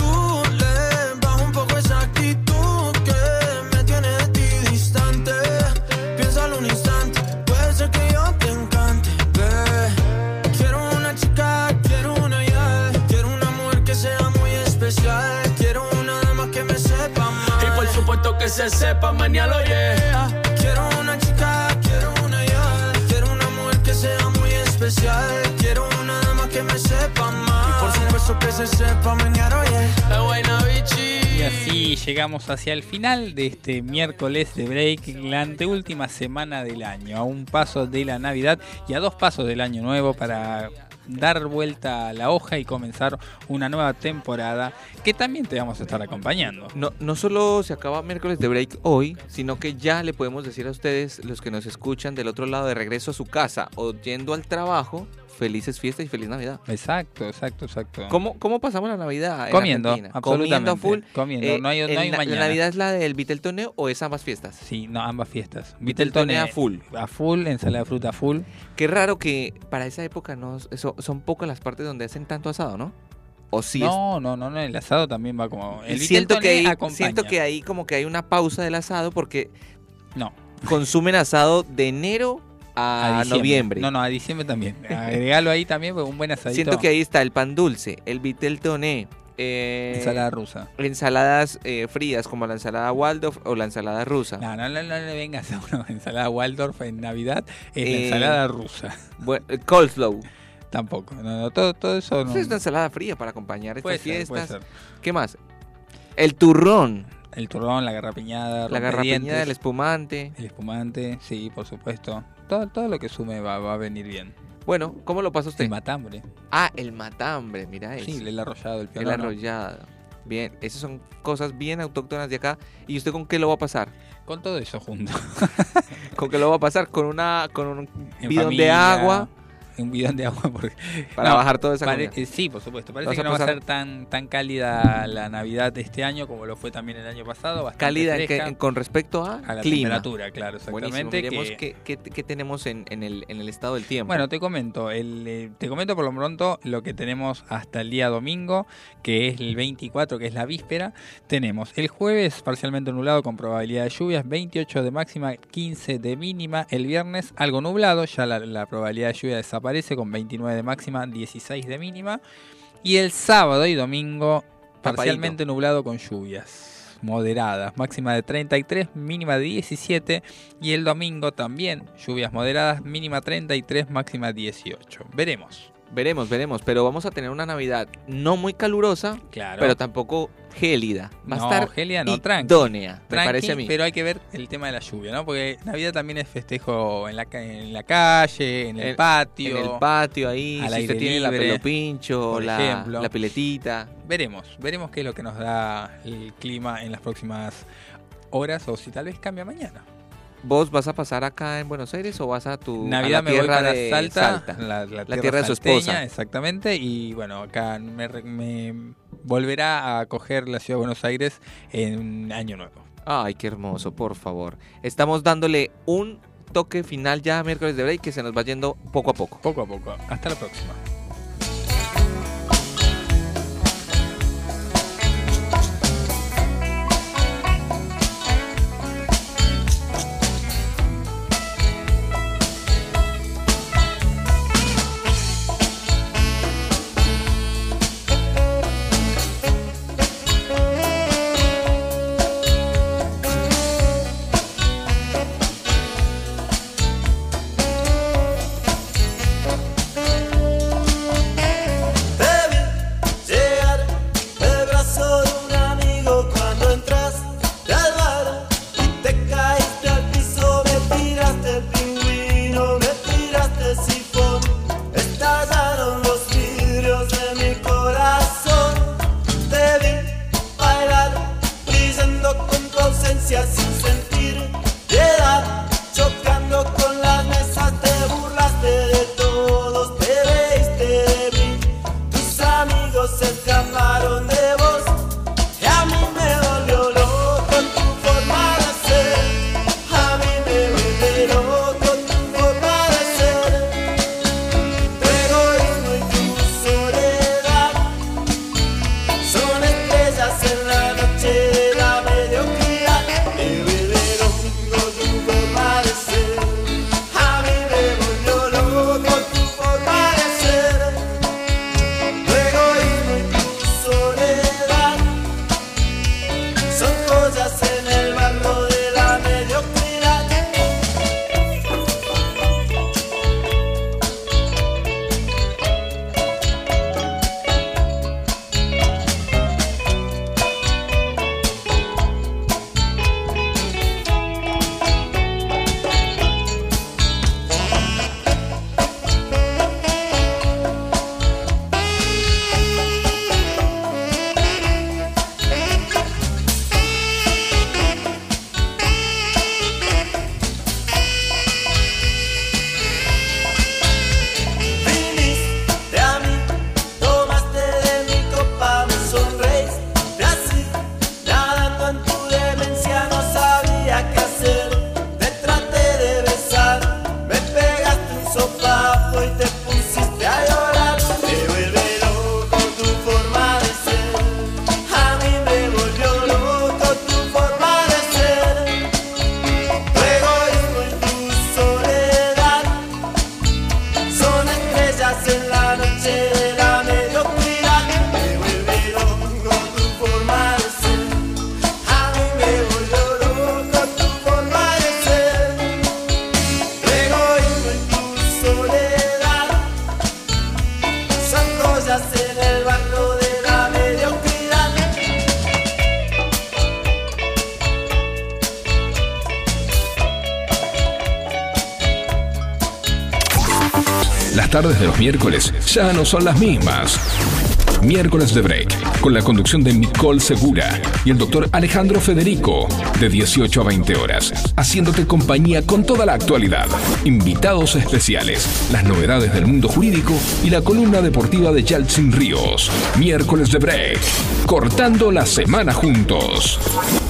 se sepa mañana, yeah. Quiero una chica, quiero una ya, quiero una mujer que sea muy especial, quiero una dama que me sepa amar. Y por supuesto que se sepa mañana, yeah. Y así llegamos hacia el final de este miércoles de break, la anteúltima semana del año, a un paso de la Navidad y a dos pasos del año nuevo para dar vuelta a la hoja y comenzar una nueva temporada que también te vamos a estar acompañando. No, no solo se acaba miércoles de break hoy, sino que ya le podemos decir a ustedes, los que nos escuchan del otro lado de regreso a su casa o yendo al trabajo, felices fiestas y feliz Navidad. Exacto, exacto, exacto. ¿Cómo, cómo pasamos la Navidad? en Comiendo, Argentina? absolutamente. Comiendo a full. Comiendo, Eh, no hay, no el hay na- mañana. ¿La Navidad es la del Viteltoné o es ambas fiestas? Sí, no, ambas fiestas. Viteltoné a full. A full, ensalada de fruta a full. Qué raro que para esa época no eso- son pocas las partes donde hacen tanto asado, ¿no? O sí es- no, no, no, no, el asado también va como... El siento que, ahí, siento que ahí como que hay una pausa del asado porque No. consumen asado de enero a, noviembre. No, no, a diciembre también. Agregalo ahí también, porque un buen asadito. Siento que ahí está el pan dulce, el vitel toné, eh, Ensalada rusa. ensaladas eh, frías como la ensalada Waldorf o la ensalada rusa. No, no, no, no le vengas a una ensalada Waldorf en Navidad, es la Eh, ensalada rusa. Bueno, coleslaw. Tampoco, no, no, todo, todo eso no. Es una ensalada fría para acompañar estas ser, fiestas. ¿Qué más? El turrón, El turrón, la garrapiñada, la garrapiñada, el espumante. el espumante, sí, por supuesto. Todo, todo lo que sume va, va a venir bien. Bueno, ¿cómo lo pasa usted? El matambre. Ah, el matambre, mira eso. Sí, el arrollado, el El pionono. arrollado. Bien, esas son cosas bien autóctonas de acá. ¿Y usted con qué lo va a pasar? Con todo eso junto. ¿Con qué lo va a pasar? Con una con un En bidón de familia, Un bidón de agua porque... para bajar toda esa comida. Sí, por supuesto. Parece que no va a ser tan, tan cálida la Navidad de este año como lo fue también el año pasado. Cálida que- con respecto a, a la clima. temperatura, claro, exactamente. Que- qué, qué- qué tenemos en, en el, en el estado del tiempo. Bueno, te comento, el, eh, te comento por lo pronto lo que tenemos hasta el día domingo, que es el 24, que es la víspera. Tenemos el jueves parcialmente nublado con probabilidad de lluvias, 28 de máxima, 15 de mínima. El viernes algo nublado, ya la, la probabilidad de lluvia desaparece con 29 de máxima, 16 de mínima. Y el sábado y domingo parcialmente nublado con lluvias moderadas, máxima de 33, mínima de 17 y el domingo también lluvias moderadas, mínima 33, máxima 18. Veremos. Veremos, veremos, pero vamos a tener una Navidad no muy calurosa, Claro. pero tampoco gélida. Va no, a estar Gelia, no, tranqui. idónea, me Tranqui, parece a mí. Pero hay que ver el tema de la lluvia, ¿no? Porque Navidad también es festejo en la, en la calle, en el patio. En el patio ahí, si usted tiene la pelo pincho, por la, ejemplo. la piletita. Veremos, veremos qué es lo que nos da el clima en las próximas horas o si tal vez cambia mañana. ¿Vos vas a pasar acá en Buenos Aires o vas a tu a Navidad la me voy tierra para de Salta, La, la la tierra de su esposa? Exactamente, y bueno, acá me, me volverá a coger la ciudad de Buenos Aires en Año Nuevo. Ay, qué hermoso, por favor. Estamos dándole un toque final ya a miércoles de break que se nos va yendo poco a poco. Poco a poco. Hasta la próxima. Ya no son las mismas. Miércoles de Break, con la conducción de Nicole Segura y el doctor Alejandro Federico, de 18 a 20 horas, haciéndote compañía con toda la actualidad, invitados especiales, las novedades del mundo jurídico y la columna deportiva de Yaltsin Ríos. Miércoles de Break, cortando la semana juntos.